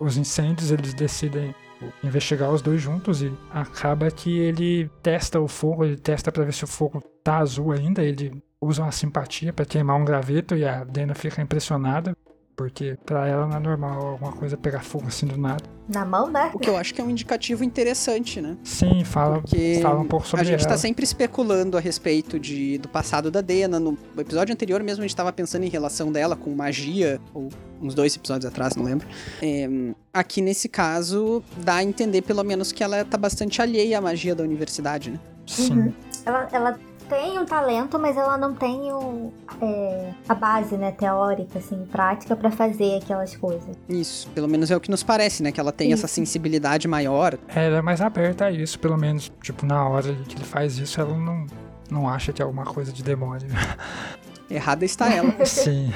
S3: os incêndios, eles decidem investigar os dois juntos e acaba que ele testa o fogo, ele testa pra ver se o fogo tá azul ainda, ele usa uma simpatia pra queimar um graveto e a Dena fica impressionada, porque pra ela não é normal alguma coisa pegar fogo assim do nada.
S2: Na mão, né?
S1: O que eu acho que é um indicativo interessante, né?
S3: Sim, fala,
S1: Porque
S3: fala um pouco sobre
S1: a gente
S3: ela.
S1: tá sempre especulando a respeito de, do passado da Dena. No episódio anterior mesmo a gente tava pensando em relação dela com magia, ou uns dois episódios atrás, não lembro. É, aqui nesse caso, dá a entender pelo menos que ela tá bastante alheia à magia da universidade, né?
S3: Sim,
S2: Uhum. Ela, ela tem um talento, mas ela não tem o, é, a base, né, teórica, assim, prática pra fazer aquelas coisas.
S1: Isso, pelo menos é o que nos parece, né? Que ela tem essa
S2: Isso.
S1: sensibilidade maior.
S3: ela é mais aberta a isso, pelo menos. Tipo, na hora que ele faz isso, ela não, não acha que é alguma coisa de demônio. [LAUGHS]
S1: Errada está ela. [LAUGHS]
S3: Sim.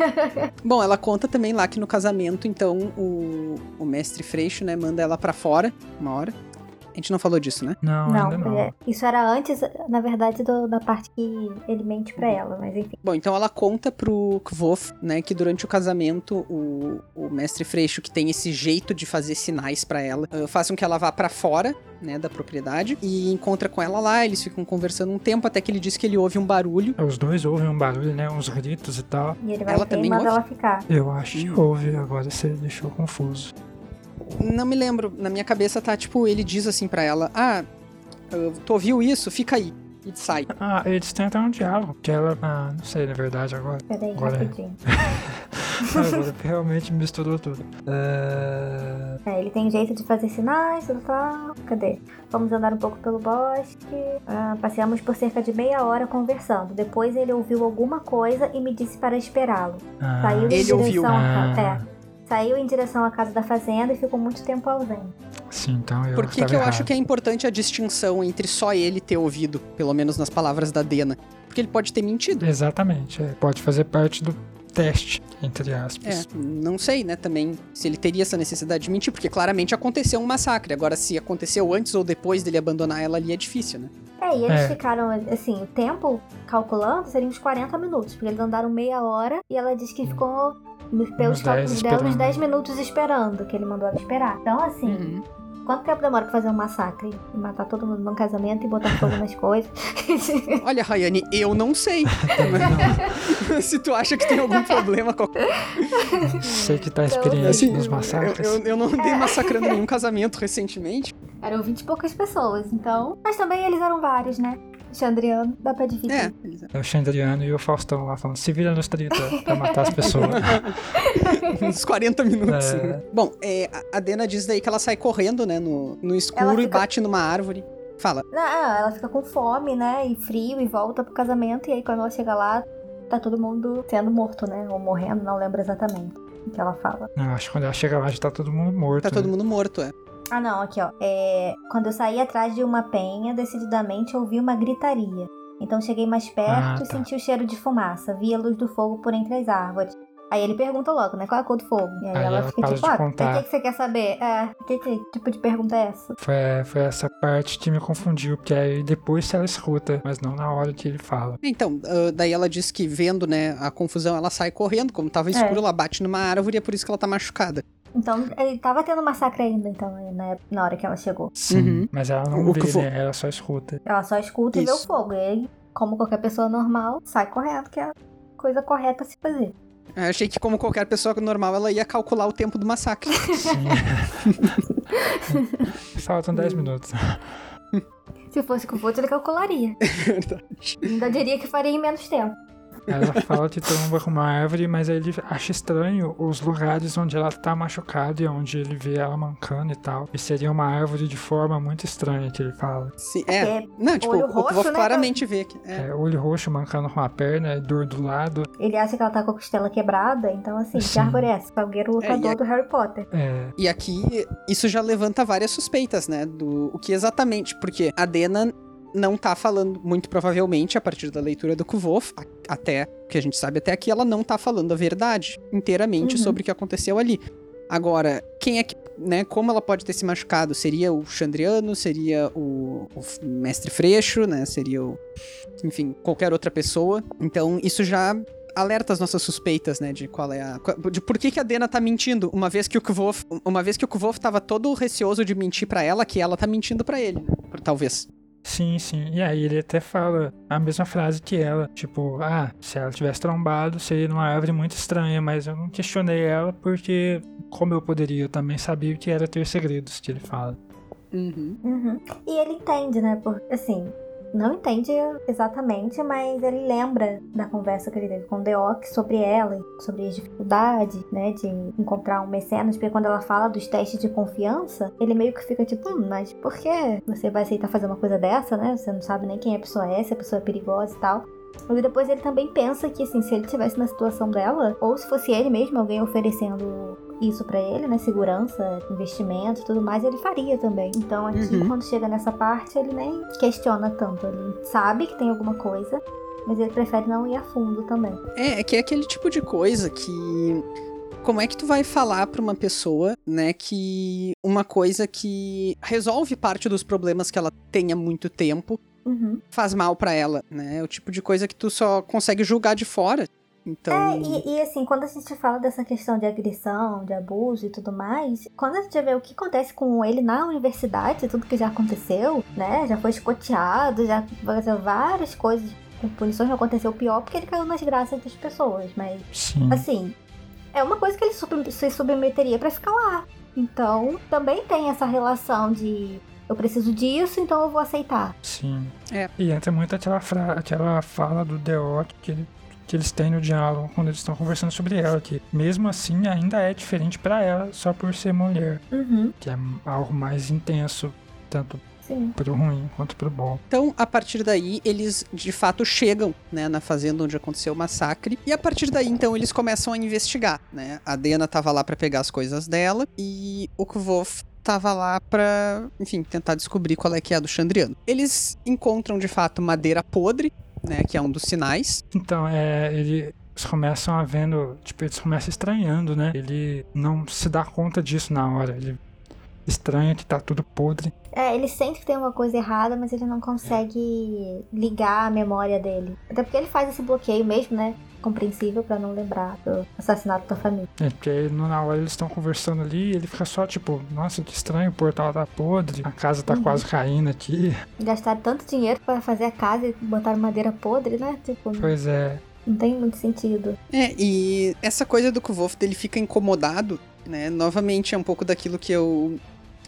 S3: [LAUGHS]
S1: Bom, ela conta também lá que no casamento, então, o, o mestre Freixo, né, manda ela pra fora uma hora. A gente não falou disso, né?
S3: Não,
S2: Não,
S3: ainda não.
S2: é- isso era antes, na verdade, do- da parte que ele mente pra ela, mas enfim.
S1: Bom, então ela conta pro Kvof, né, que durante o casamento o, o mestre Freixo, que tem esse jeito de fazer sinais pra ela, uh, faz com que ela vá pra fora, né, da propriedade e encontra com ela lá, eles ficam conversando um tempo até que ele diz que ele ouve um barulho.
S3: Os dois ouvem um barulho, né? Uns gritos e tal.
S2: E ele vai
S1: Ela
S2: e
S1: também
S2: manda
S1: ouve?
S2: ela ficar.
S3: Eu acho que houve, agora você deixou confuso.
S1: Não me lembro, na minha cabeça tá tipo, ele diz assim pra ela: "Ah, tu ouviu isso? Fica aí." E sai.
S3: Ah, eles tentam um diálogo, que ela. Ah, não sei, na verdade, agora.
S2: Peraí,
S3: Agora é.
S2: rapidinho. [LAUGHS]
S3: agora realmente misturou tudo. É...
S2: É, ele tem jeito de fazer sinais, tudo tal. Cadê? Vamos andar um pouco pelo bosque. Ah, passeamos por cerca de meia hora conversando. Depois ele ouviu alguma coisa e me disse para esperá-lo.
S3: Ah,
S2: Saiu em
S1: Ele
S2: direção
S1: ouviu.
S3: Ah.
S2: é. Saiu em direção à casa da fazenda e ficou muito tempo ausente.
S3: Sim, então eu.
S1: Por que, que eu
S3: errado.
S1: acho que é importante a distinção entre só ele ter ouvido, pelo menos nas palavras da Dena? Porque ele pode ter mentido.
S3: Exatamente, é, pode fazer parte do teste, entre
S1: É,
S3: aspas.
S1: não sei, né, também, se ele teria essa necessidade de mentir, porque claramente aconteceu um massacre. Agora, se aconteceu antes ou depois dele abandonar ela ali, é difícil, né?
S2: É, e eles
S3: É.
S2: ficaram, assim, o tempo calculando seria uns 40 minutos, porque eles andaram meia hora e ela disse que ficou, pelos
S3: Uns 10
S2: cálculos dela, uns
S3: esperando.
S2: 10 minutos esperando, que ele mandou ela esperar. Então, assim,
S1: Uhum.
S2: quanto tempo demora pra fazer um massacre? E matar todo mundo num casamento e botar fogo nas coisas? [LAUGHS]
S1: Olha, Rayane, eu não sei. [LAUGHS] se tu acha que tem algum problema com [LAUGHS]
S3: Sei que tá
S2: Então,
S3: experiente
S1: assim,
S3: nos
S1: eu,
S3: massacres.
S1: eu, eu não andei massacrando nenhum casamento recentemente.
S2: Eram 20 e poucas pessoas, então. Mas também eles eram vários, né? Xandriano, dá pra dividir.
S1: É,
S3: É o Xandriano e o Faustão lá falando, se vira nos 30 pra matar as pessoas. [LAUGHS]
S1: uns 40 minutos.
S3: É.
S1: Bom, é, a- Dena diz daí que ela sai correndo, né, no, no escuro
S2: Ela
S1: e
S2: fica-
S1: bate numa árvore. Fala.
S2: Não, ela fica com fome, né? E frio e volta pro casamento. E aí quando ela chega lá, tá todo mundo sendo morto, né? Ou morrendo, não lembro exatamente o que ela fala.
S3: Não, acho que quando ela chega lá já tá todo mundo morto.
S1: Tá todo
S3: né?
S1: mundo morto, é.
S2: Ah, não, aqui ó. É, quando eu saí atrás de uma penha, decididamente ouvi uma gritaria. Então cheguei mais perto
S3: Ah,
S2: e
S3: tá.
S2: senti o cheiro de fumaça. Vi a luz do fogo por entre as árvores. Aí ele pergunta logo, né? Qual é a cor do fogo? E aí,
S3: Aí
S2: ela
S3: ela
S2: fica tipo,
S3: de
S2: ah,
S3: contar.
S2: o que, que você quer saber? É, que, que tipo de pergunta é essa?
S3: Foi, foi essa parte que me confundiu, porque aí depois ela escuta, mas não na hora que ele fala.
S1: Então, ah, daí ela diz que vendo, né, a confusão, ela sai correndo. Como tava escuro, ela bate numa árvore e é por isso que ela tá machucada.
S2: Então, ele tava tendo massacre ainda, então, né, na hora que ela chegou.
S3: Sim,
S1: Uhum.
S3: mas ela não
S1: O
S3: vê,
S1: for-
S3: né? Ela só escuta.
S2: Ela só escuta e vê o
S1: Isso.
S2: fogo. E aí, como qualquer pessoa normal, sai correndo, que é a coisa correta a se fazer.
S1: Eu achei que, como qualquer pessoa normal, ela ia calcular o tempo do massacre. [LAUGHS]
S3: Sim. [LAUGHS] Faltam 10 minutos.
S2: Se fosse com o Voto, ele calcularia. [LAUGHS]
S1: Verdade.
S2: Ainda diria que faria em menos tempo.
S3: Ela fala que tromba com uma árvore, mas aí ele acha estranho os lugares onde ela tá machucada e onde ele vê ela mancando e tal. E seria uma árvore de forma muito estranha que ele fala.
S1: Sim, é.
S2: Porque
S1: Não, tipo,
S2: olho
S1: o
S2: roxo,
S1: Kvolf
S2: né,
S1: claramente vê que. É.
S3: É, olho roxo mancando com a perna, dor do lado.
S2: ele acha que ela tá com a costela quebrada, então assim, que
S3: Sim.
S2: árvore é essa? Salgueiro lutador
S1: e é-
S2: do Harry Potter.
S3: É,
S1: E aqui, isso já levanta várias suspeitas, né? Do o que exatamente. Porque a Dena não tá falando, muito provavelmente, a partir da leitura do Kvolf, a- até o que a gente sabe até aqui, ela não tá falando a verdade inteiramente
S2: Uhum.
S1: sobre o que aconteceu ali. Agora, quem é que. Né, como ela pode ter se machucado? Seria o Chandriano? Seria o, o Mestre Freixo, né? Seria o. Enfim, qualquer outra pessoa. Então, isso já alerta as nossas suspeitas, né, de qual é a de por que, que a Dena tá mentindo, uma vez que o Kvolf, uma vez que o Kvolf tava todo receoso de mentir pra ela, que ela tá mentindo pra ele, né? Talvez.
S3: Sim, sim. E aí ele até fala a mesma frase que ela. Tipo, ah, se ela tivesse trombado, seria numa árvore muito estranha, mas eu não questionei ela porque, como eu poderia, eu também sabia o que era ter segredos, que ele fala.
S1: Uhum.
S2: Uhum. E ele entende, né? Porque, assim, não entende exatamente, mas ele lembra da conversa que ele teve com Deok sobre ela, sobre as dificuldades, né, de encontrar um mecenas, porque quando ela fala dos testes de confiança, ele meio que fica tipo, hum, mas por que você vai aceitar fazer uma coisa dessa, né? Você não sabe nem quem a pessoa é, se a pessoa é perigosa e tal. E depois ele também pensa que, assim, se ele estivesse na situação dela, ou se fosse ele mesmo, alguém oferecendo isso pra ele, né? Segurança, investimento e tudo mais, ele faria também. Então aqui,
S1: Uhum.
S2: quando chega nessa parte, ele nem questiona tanto. Ele sabe que tem alguma coisa, mas ele prefere não ir a fundo também.
S1: É, é que é aquele tipo de coisa que como é que tu vai falar pra uma pessoa, né, que uma coisa que resolve parte dos problemas que ela tem há muito tempo
S2: Uhum.
S1: faz mal pra ela, né? É o tipo de coisa que tu só consegue julgar de fora. Então,
S2: É, e, e, assim, quando a gente fala dessa questão de agressão, de abuso e tudo mais, quando a gente vê o que acontece com ele na universidade, tudo que já aconteceu, né? Já foi escoteado, já aconteceu várias coisas com punições, não aconteceu pior porque ele caiu nas graças das pessoas, mas
S3: Sim.
S2: assim, é uma coisa que ele sub- se submeteria pra ficar lá. Então, também tem essa relação de eu preciso disso, então eu vou aceitar.
S3: Sim.
S1: É.
S3: E entra muito aquela, fra... aquela fala do Deok que, ele- que eles têm no diálogo quando eles estão conversando sobre ela, que mesmo assim ainda é diferente pra ela só por ser mulher,
S2: Uhum,
S3: que é algo mais intenso, tanto
S2: sim.
S3: pro ruim quanto pro bom.
S1: Então, a partir daí, eles de fato chegam, né, na fazenda onde aconteceu o massacre. E a partir daí, então, eles começam a investigar, né? A Dena tava lá pra pegar as coisas dela e o Kvolf tava lá pra, enfim, tentar descobrir qual é que é a do Chandriano. Eles encontram de fato madeira podre, né, que é um dos sinais.
S3: Então, é, ele, eles começam a vendo, tipo, eles começam estranhando, né? Ele não se dá conta disso na hora. Ele estranha que tá tudo podre.
S2: É, ele sente que tem uma coisa errada, mas ele não consegue ligar a memória dele. Até porque ele faz esse bloqueio mesmo, né? Compreensível pra não lembrar do assassinato da família.
S3: É, porque aí, na hora eles estão conversando ali e ele fica só tipo, nossa, que estranho, o portal tá podre, a casa tá
S2: Uhum.
S3: quase caindo aqui.
S2: Gastar tanto dinheiro pra fazer a casa e botar madeira podre, né? Tipo,
S3: Pois é.
S2: não tem muito sentido.
S1: É, e essa coisa do Kvolf dele fica incomodado, né? Novamente é um pouco daquilo que eu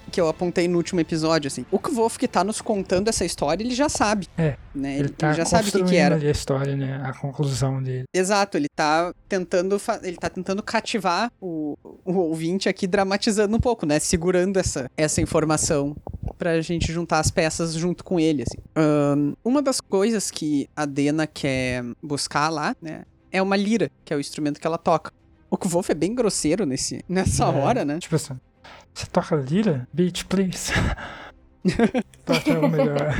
S1: que eu apontei no último episódio, assim. O Kvolf que tá nos contando essa história, ele já sabe.
S3: É,
S1: Né?
S3: Ele,
S1: Ele,
S3: tá
S1: ele já sabe o que, que era.
S3: ali a história, né? A conclusão dele.
S1: Exato, ele tá tentando ele tá tentando cativar o, o ouvinte aqui dramatizando um pouco, né? Segurando essa, essa informação pra gente juntar as peças junto com ele, assim. Ahn, uma das coisas que a Dena quer buscar lá, né? É uma lira, que é o instrumento que ela toca. O Kvolf é bem grosseiro nesse, nessa
S3: É,
S1: hora, né?
S3: Tipo assim, você toca lira? Beat, please. [LAUGHS] Toca algo melhor.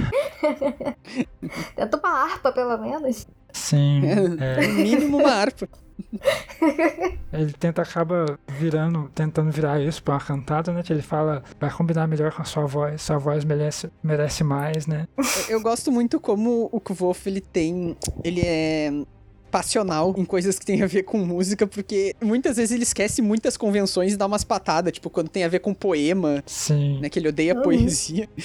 S2: Tenta uma harpa, pelo menos.
S3: Sim. [LAUGHS] é.
S1: No mínimo uma harpa. [LAUGHS]
S3: Ele tenta, acaba virando, tentando virar isso pra uma cantada, né? Que ele fala, vai combinar melhor com a sua voz, sua voz merece, merece mais, né?
S1: Eu- Eu gosto muito como o Kvolf, ele tem... Ele é passional em coisas que tem a ver com música, porque muitas vezes ele esquece muitas convenções e dá umas patadas, tipo, quando tem a ver com poema,
S3: Sim.
S1: né, que ele odeia
S2: Uhum.
S1: poesia. [LAUGHS]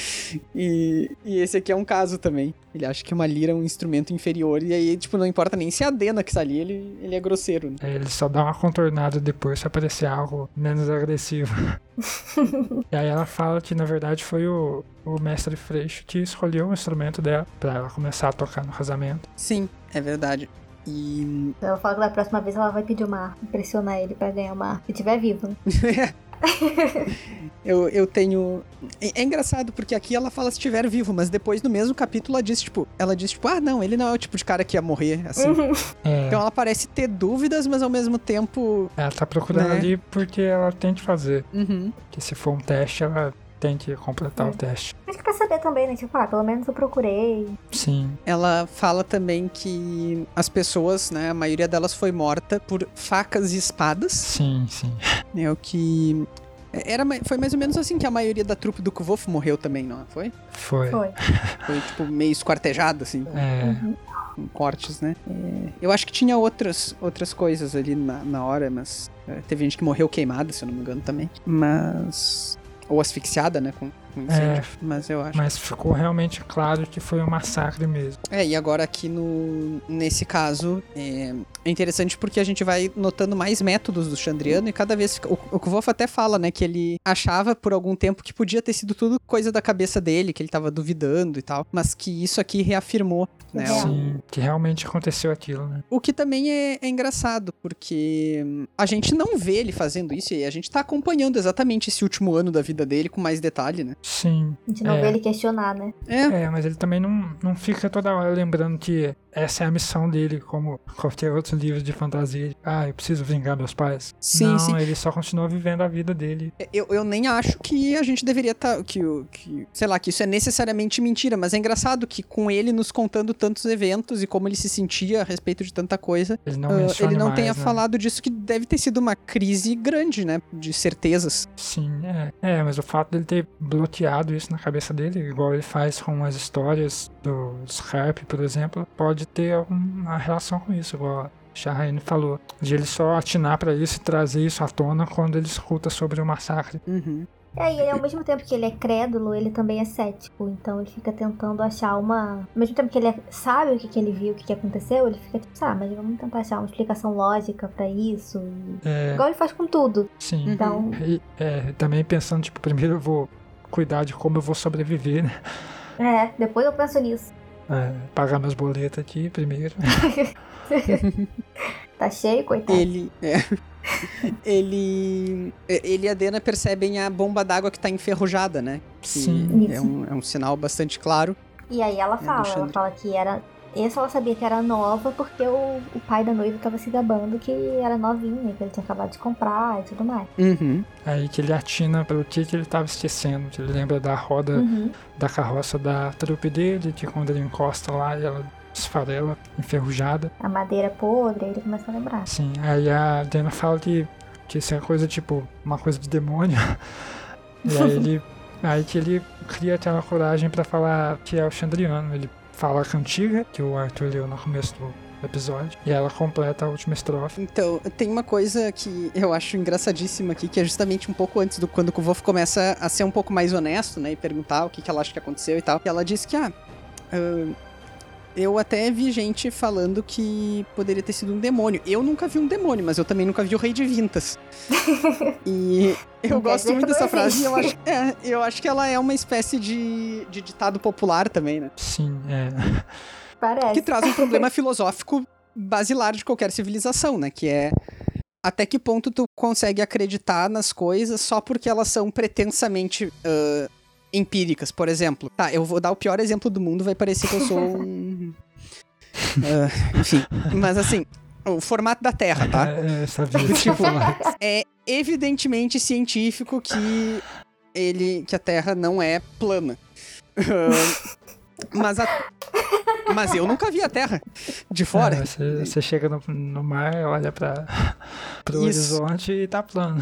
S1: E, e esse aqui é um caso também. Ele acha que uma lira é um instrumento inferior, e aí, tipo, não importa nem se é a Dena que tá ali, ele, ele é grosseiro, né?
S3: Ele só dá uma contornada depois pra parecer algo menos agressivo. [LAUGHS] e aí ela fala que na verdade foi o, o mestre Freixo que escolheu o instrumento dela pra ela começar a tocar no casamento.
S1: Sim, é verdade. E
S2: Ela fala que da próxima vez ela vai pedir uma harpa, impressionar ele pra ganhar uma harpa. Se tiver vivo, né? [LAUGHS]
S1: eu, eu tenho. É, é engraçado, porque aqui ela fala se estiver vivo, mas depois no mesmo capítulo ela diz, tipo, ela diz, tipo, ah, não, ele não é o tipo de cara que ia morrer, assim.
S3: É,
S1: Então ela parece ter dúvidas, mas ao mesmo tempo.
S3: ela tá procurando
S1: né?
S3: ali porque ela tem que fazer.
S1: Uhum.
S3: Que se for um teste, ela tem que completar
S2: É.
S3: o teste.
S2: Acho que pra saber também, né? Tipo, ah, pelo menos eu procurei.
S3: Sim.
S1: Ela fala também que as pessoas, né, a maioria delas foi morta por facas e espadas,
S3: Sim, sim.
S1: né, [LAUGHS] o que era foi mais ou menos assim que a maioria da trupe do Kvolf morreu também, não foi?
S3: Foi.
S2: Foi. [LAUGHS]
S1: Foi tipo meio esquartejado assim,
S3: É,
S2: Uhum.
S1: com cortes, né? É, eu acho que tinha outras outras coisas ali na, na hora, mas é, teve gente que morreu queimada, se eu não me engano também. Mas ou asfixiada, né, com, incêndio,
S3: É.
S1: mas eu acho
S3: mas ficou realmente claro que foi um massacre mesmo.
S1: É, e agora aqui no nesse caso é, é interessante porque a gente vai notando mais métodos do Chandriano e cada vez o, o Kvolf até fala, né, que ele achava por algum tempo que podia ter sido tudo coisa da cabeça dele, que ele tava duvidando e tal, mas que isso aqui reafirmou, né? O-
S3: Sim, que realmente aconteceu aquilo, né?
S1: O que também é, é engraçado, porque a gente não vê ele fazendo isso e a gente tá acompanhando exatamente esse último ano da vida dele com mais detalhe, né?
S3: Sim.
S2: A gente não
S3: É.
S2: vê ele questionar, né?
S1: É,
S3: É, mas ele também não, não fica toda hora lembrando que essa é a missão dele, como qualquer outro livro de fantasia. Ah, eu preciso vingar meus pais.
S1: Sim,
S3: não,
S1: sim.
S3: ele só continua vivendo a vida dele.
S1: Eu, eu nem acho que a gente deveria estar. que, o- que, sei lá, que isso é necessariamente mentira, mas é engraçado que com ele nos contando tantos eventos e como ele se sentia a respeito de tanta coisa,
S3: Ele não menciona
S1: ele não
S3: mais,
S1: tenha
S3: né?
S1: falado disso, que deve ter sido uma crise grande, né? De certezas.
S3: Sim, é. É, mas o fato dele ter bloqueado isso na cabeça dele, igual ele faz com as histórias dos Harp, por exemplo, pode ter alguma relação com isso, igual a Shahrain falou. De ele só atinar pra isso e trazer isso à tona quando ele escuta sobre o massacre.
S1: Uhum.
S2: É, e ele, ao mesmo tempo que ele é crédulo, ele também é cético. Então ele fica tentando achar uma. Ao mesmo tempo que ele é- sabe o que, que ele viu, o que, que aconteceu, ele fica tipo, ah, mas vamos tentar achar uma explicação lógica pra isso. E...
S3: É,
S2: Igual ele faz com tudo.
S3: sim.
S2: Então.
S3: E, é, também pensando, tipo, primeiro eu vou cuidar de como eu vou sobreviver, né?
S2: É, depois eu penso nisso.
S3: É, pagar meus boletos aqui primeiro. [LAUGHS]
S2: Tá cheio, coitado.
S1: Ele. é. [LAUGHS] ele. Ele e a Dena percebem a bomba d'água que tá enferrujada, né? Que
S3: Sim.
S1: É um, é um sinal bastante claro.
S2: E aí ela
S1: do
S2: fala, ela fala que era. Essa ela sabia que era nova porque o, o pai da noiva tava se gabando que era novinha, que ele tinha acabado de comprar e tudo mais.
S1: Uhum.
S3: Aí que ele atina pelo que, que ele tava esquecendo. Que ele lembra da roda
S2: Uhum.
S3: da carroça da trupe dele, que quando ele encosta lá, ela esfarela, enferrujada.
S2: A madeira podre, aí ele começa a lembrar.
S3: Sim, aí a Dana fala que, que isso é coisa tipo, uma coisa de demônio. [LAUGHS] e aí ele. Aí que ele cria aquela coragem pra falar que é o Chandriano. Ele fala a cantiga que o Arthur leu no começo do episódio. E ela completa a última estrofe.
S1: Então, tem uma coisa que eu acho engraçadíssima aqui, que é justamente um pouco antes do quando o Wolf começa a ser um pouco mais honesto, né? E perguntar o que, que ela acha que aconteceu e tal. E ela diz que, ah. ah, eu até vi gente falando que poderia ter sido um demônio. Eu nunca vi um demônio, mas eu também nunca vi o Rei de Vintas. [LAUGHS] e eu gosto muito dessa frase e eu acho, é, eu acho que ela é uma espécie de, de ditado popular também, né?
S3: Sim, é.
S2: Parece.
S1: que traz um problema [LAUGHS] filosófico basilar de qualquer civilização, né? Que é até que ponto tu consegue acreditar nas coisas só porque elas são pretensamente ah, empíricas. Por exemplo, tá, eu vou dar o pior exemplo do mundo, vai parecer que eu sou [LAUGHS] um. Ah, enfim, mas assim, o formato da Terra, tá?
S3: É, essa vida [LAUGHS]
S1: Tipo, é evidentemente científico que ele que a Terra não é plana. Ah, mas a, mas eu nunca vi a Terra de fora.
S3: É, você, você chega no, no mar, olha pra, pro
S1: Isso.
S3: horizonte e tá plano.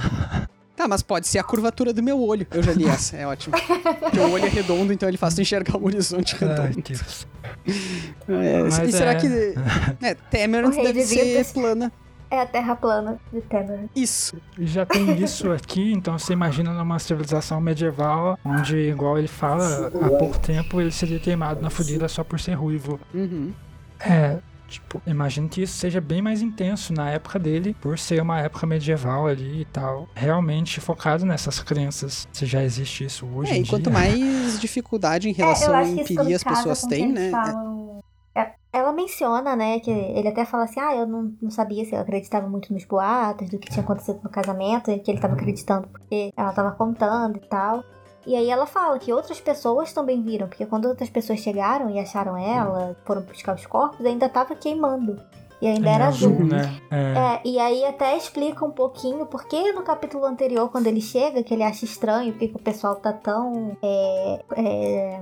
S1: Tá, mas pode ser a curvatura do meu olho. Eu já li essa, é ótimo. [LAUGHS] Porque o olho é redondo, então ele faz tu enxergar o horizonte
S3: Ai,
S1: redondo.
S3: Deus. [LAUGHS]
S1: É,
S3: Mas
S1: e será
S3: é-
S1: que. [LAUGHS] É, Temer
S2: O rei
S1: deve
S2: de
S1: ser plana.
S2: É a terra plana de Temer.
S1: Isso.
S3: E Já tem isso aqui, então você imagina numa civilização medieval, onde, igual ele fala, há pouco tempo ele seria queimado na fogueira só por ser ruivo.
S1: Uhum.
S3: É, tipo, imagino que isso seja bem mais intenso na época dele, por ser uma época medieval ali e tal. Realmente focado nessas crenças. Se já existe isso hoje
S1: É,
S3: em
S1: e quanto
S3: dia.
S1: mais dificuldade em
S2: É,
S1: relação
S2: eu
S1: à empiria as pessoas têm, né?
S2: falam- É, Ela menciona, né, que ele até fala assim, ah, eu não, não sabia se eu acreditava muito nos boatos, do que tinha acontecido no casamento, e que ele tava acreditando porque ela tava contando e tal. E aí ela fala que outras pessoas também viram, porque quando outras pessoas chegaram e acharam ela, foram buscar os corpos, ainda tava queimando. E ainda
S3: Em
S2: era azul.
S3: né? É,
S2: É, e aí até explica um pouquinho porque no capítulo anterior, quando ele chega, que ele acha estranho, porque o pessoal tá tão é, é,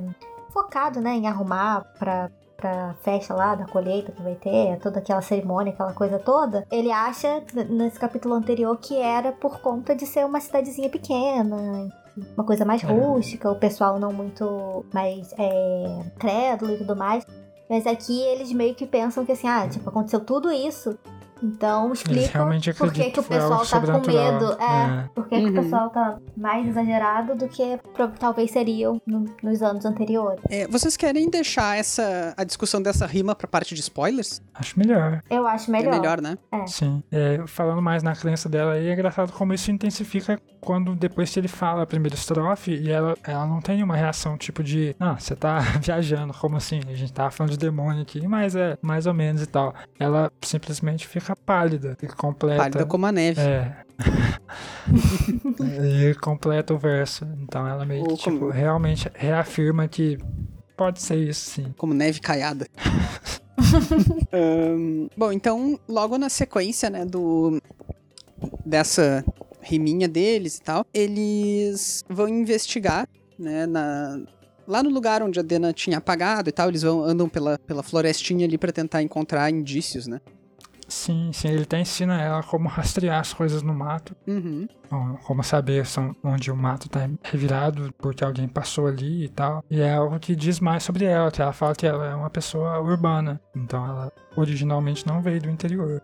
S2: focado, né, em arrumar pra, pra festa lá da colheita que vai ter, toda aquela cerimônia, aquela coisa toda. Ele acha, nesse capítulo anterior, que era por conta de ser uma cidadezinha pequena, uma coisa mais rústica, o pessoal não muito mais é, crédulo e tudo mais. Mas aqui eles meio que pensam que assim, ah, tipo, aconteceu tudo isso. Então explica
S3: realmente
S2: por que, que o pessoal tá com medo. É,
S3: É.
S2: por que, que
S1: Uhum.
S2: o pessoal tá mais exagerado do que talvez seriam no- nos anos anteriores.
S1: É, vocês querem deixar essa a discussão dessa rima pra parte de spoilers?
S3: Acho melhor.
S2: Eu acho melhor.
S1: É melhor, né?
S3: Sim. É, falando mais na crença dela aí, é engraçado como isso intensifica quando depois que ele fala a primeira estrofe e ela, ela não tem uma reação tipo de, ah, você tá [LAUGHS] viajando, como assim? A gente tava falando de demônio aqui, mas é mais ou menos e tal. Ela simplesmente fica pálida e completa.
S1: Pálida como a neve.
S3: É. [LAUGHS] e completa o verso. Então ela meio que
S1: Ou como-
S3: tipo, realmente reafirma que pode ser isso sim.
S1: Como neve caiada. [LAUGHS] Ahn, bom, então, logo na sequência, né, do. dessa riminha deles e tal, eles vão investigar, né, na. Lá no lugar onde a Dena tinha apagado e tal, eles vão andam pela, pela florestinha ali pra tentar encontrar indícios, né?
S3: Sim, sim, ele até ensina ela como rastrear as coisas no mato.
S1: Uhum.
S3: Como saber são- onde o mato tá revirado porque alguém passou ali e tal. E é algo que diz mais sobre ela, que ela fala que ela é uma pessoa urbana. Então ela originalmente não veio do interior.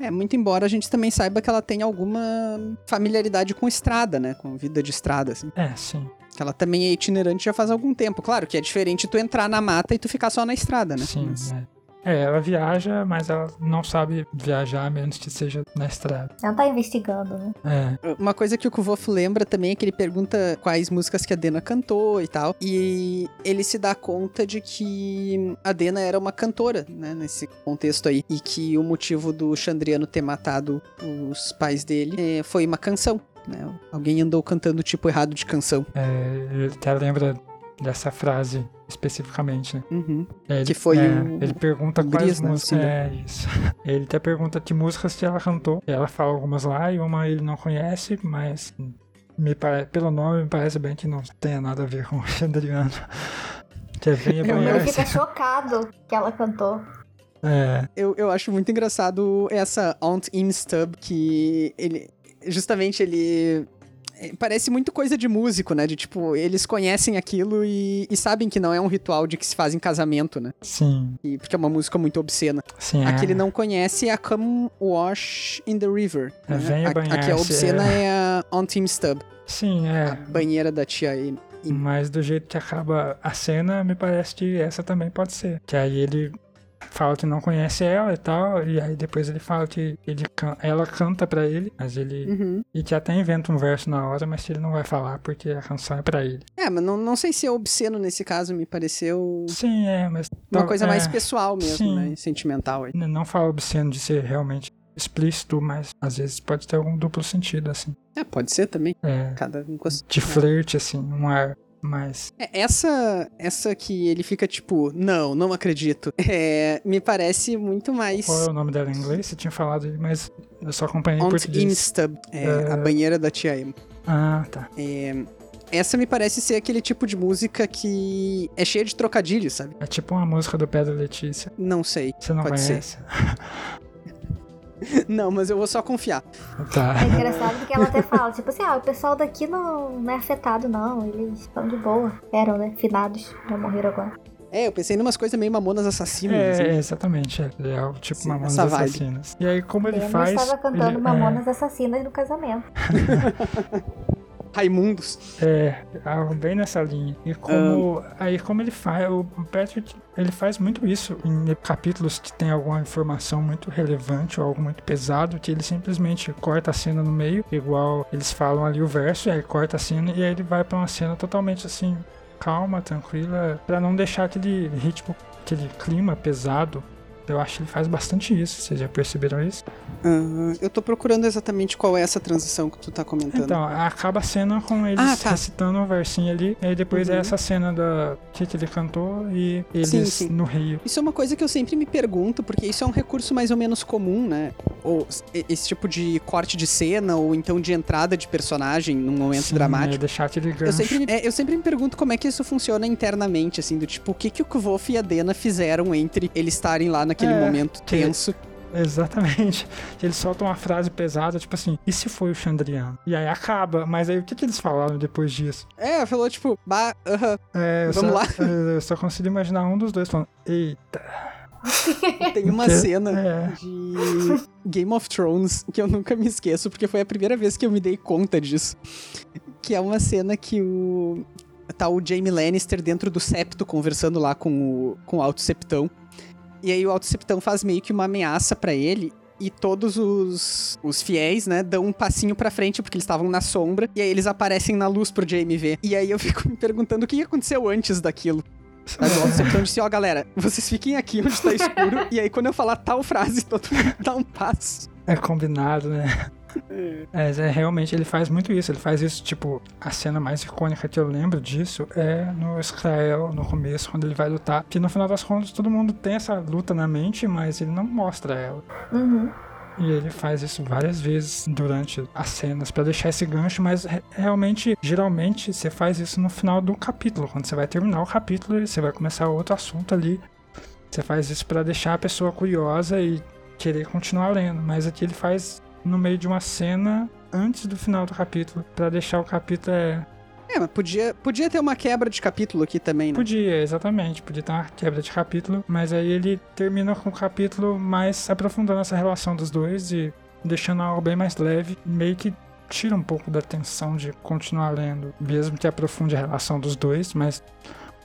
S1: É, muito embora a gente também saiba que ela tem alguma familiaridade com estrada, né? Com vida de estrada, assim.
S3: É, sim.
S1: Que ela também é itinerante já faz algum tempo. Claro que é diferente tu entrar na mata e tu ficar só na estrada, né?
S3: Sim,
S1: Mas-
S3: é. É, ela viaja, mas ela não sabe viajar a menos que seja na estrada.
S2: Ela tá investigando, né?
S3: É,
S1: Uma coisa que o Kuvov lembra também é que ele pergunta quais músicas que a Dena cantou e tal. E ele se dá conta de que a Dena era uma cantora, né? Nesse contexto aí. E que o motivo do Chandriano ter matado os pais dele eh, foi uma canção. Né? Alguém andou cantando o tipo errado de canção.
S3: é, ele até lembra dessa frase especificamente, né?
S1: Uhum.
S3: É, ele,
S1: Que foi
S3: é,
S1: o-
S3: Ele pergunta
S1: o
S3: quais
S1: né,
S3: músicas. É, isso. [LAUGHS] Ele até pergunta que músicas que ela cantou. Ela fala algumas lá e uma ele não conhece, mas me pare... pelo nome me parece bem que não tenha nada a ver com [LAUGHS] o Xandriano. Que é banhar.
S2: Ele fica [LAUGHS] chocado que ela cantou.
S3: É,
S1: Eu, eu acho muito engraçado essa Aunt Im Stub, que ele. Justamente ele. É, Parece muito coisa de músico, né? De tipo, eles conhecem aquilo e, e sabem que não é um ritual de que se faz em casamento, né?
S3: sim,
S1: E, porque é uma música muito obscena.
S3: sim.
S1: A
S3: é.
S1: que ele não conhece é a Come Wash in the River.
S3: É,
S1: né?
S3: venha
S1: a, a que é obscena é, a Aunt Im Stub,
S3: Sim,
S1: a
S3: é.
S1: banheira da tia Im.
S3: Mas do jeito que acaba a cena, me parece que essa também pode ser. Que aí ele fala que não conhece ela e tal, e aí depois ele fala que ele can- ela canta pra ele, mas ele.
S1: Uhum.
S3: E que até inventa um verso na hora, mas que ele não vai falar porque a canção é pra ele.
S1: É, mas não, não sei se é obsceno nesse caso, me pareceu
S3: Sim, é, mas.
S1: uma coisa
S3: é,
S1: mais pessoal mesmo,
S3: sim.
S1: né? Sentimental. aí.
S3: Não fala obsceno de ser realmente explícito, mas às vezes pode ter algum duplo sentido, assim.
S1: É, pode ser também.
S3: É.
S1: Cada
S3: De flerte, assim, um ar mais.
S1: É, Essa, essa que ele fica tipo, não, não acredito. [LAUGHS] É, me parece muito mais.
S3: Qual é o nome dela em inglês? Você tinha falado, mas eu só acompanhei em
S1: Aunt
S3: português.
S1: Imstub, é,
S3: É.
S1: a banheira da tia Em.
S3: Ah, tá.
S1: É, essa me parece ser aquele tipo de música que é cheia de trocadilhos, sabe?
S3: É tipo uma música do Pedro Letícia.
S1: Não sei.
S3: Você não
S1: Pode
S3: conhece? [LAUGHS] [LAUGHS]
S1: Não, mas eu vou só confiar.
S3: Tá.
S2: É engraçado porque ela até fala, tipo assim, ah, o pessoal daqui não, não é afetado, não. Eles estão de boa. Eram, né? Finados. Já morreram agora.
S1: É, eu pensei em umas coisas meio mamonas assassinas.
S3: É,
S1: assim.
S3: exatamente. É, é algo tipo
S1: Sim,
S3: Mamonas. Assassinas. E aí, como ele
S2: Ele
S3: faz.
S2: estava cantando
S3: ele,
S2: Mamonas Assassinas no casamento. [LAUGHS]
S1: Raimundos.
S3: É, é algo bem nessa linha. E como. Aí, como ele faz. O Patrick, ele faz muito isso em capítulos que tem alguma informação muito relevante ou algo muito pesado, que ele simplesmente corta a cena no meio, igual eles falam ali o verso, e aí corta a cena e aí ele vai pra uma cena totalmente assim. Calma, tranquila, pra não deixar aquele ritmo, aquele clima pesado. Eu acho que ele faz bastante isso. Vocês já perceberam isso?
S1: Ah, eu tô procurando exatamente qual é essa transição que tu tá comentando.
S3: Então, acaba a cena com eles
S1: Ah, tá.
S3: recitando um versinho ali, e aí depois
S1: Uhum.
S3: é essa cena da que que ele cantou e eles
S1: Sim, sim.
S3: no rio.
S1: Isso é uma coisa que eu sempre me pergunto, porque isso é um recurso mais ou menos comum, né? Ou esse tipo de corte de cena, ou então de entrada de personagem num momento
S3: Sim,
S1: dramático.
S3: É deixar aquele
S1: Eu sempre, me, é, eu sempre me pergunto como é que isso funciona internamente, assim, do tipo, o que, que o Kvof e a Dena fizeram entre eles estarem lá naquele
S3: É,
S1: momento
S3: que-
S1: tenso.
S3: Exatamente. [LAUGHS] Eles soltam uma frase pesada, tipo assim, e se foi o Chandriano? E aí acaba, mas aí o que, que eles falaram depois disso?
S1: É, falou tipo, bah, aham,
S3: É, eu
S1: Vamos
S3: só,
S1: lá. [LAUGHS]
S3: Eu só consigo imaginar um dos dois falando, eita. [LAUGHS]
S1: tem uma
S3: Que-
S1: cena
S3: É.
S1: de Game of Thrones que eu nunca me esqueço, porque foi a primeira vez que eu me dei conta disso. Que é uma cena que o. Tá o Jaime Lannister dentro do septo conversando lá com o, com o Alto Septão. E aí o Alto Septão faz meio que uma ameaça pra ele. E todos os, os fiéis, né, dão um passinho pra frente, porque eles estavam na sombra. E aí eles aparecem na luz pro Jaime ver. E aí eu [LAUGHS] fico me perguntando o que aconteceu antes daquilo. Aí o Alto disse, ó, galera, vocês fiquem aqui onde tá escuro. e aí quando eu falar tal frase, [LAUGHS] todo mundo dá um passo.
S3: É combinado, né? É, é, realmente ele faz muito isso. Ele faz isso, tipo, a cena mais icônica que eu lembro disso é no Israel, no começo, quando ele vai lutar. Que no final das contas todo mundo tem essa luta na mente, mas ele não mostra ela.
S2: Uhum.
S3: E ele faz isso várias vezes durante as cenas pra deixar esse gancho, mas re- realmente, geralmente, você faz isso no final do capítulo. Quando você vai terminar o capítulo, você vai começar outro assunto ali. Você faz isso pra deixar a pessoa curiosa e querer continuar lendo. Mas aqui ele faz no meio de uma cena antes do final do capítulo, Pra deixar o capítulo é,
S1: É, mas podia, podia ter uma quebra de capítulo aqui também, né?
S3: Podia, exatamente. Podia ter uma quebra de capítulo, mas aí ele termina com o capítulo mais aprofundando essa relação dos dois e deixando algo bem mais leve, meio que tira um pouco da tensão de continuar lendo, mesmo que aprofunde a relação dos dois, mas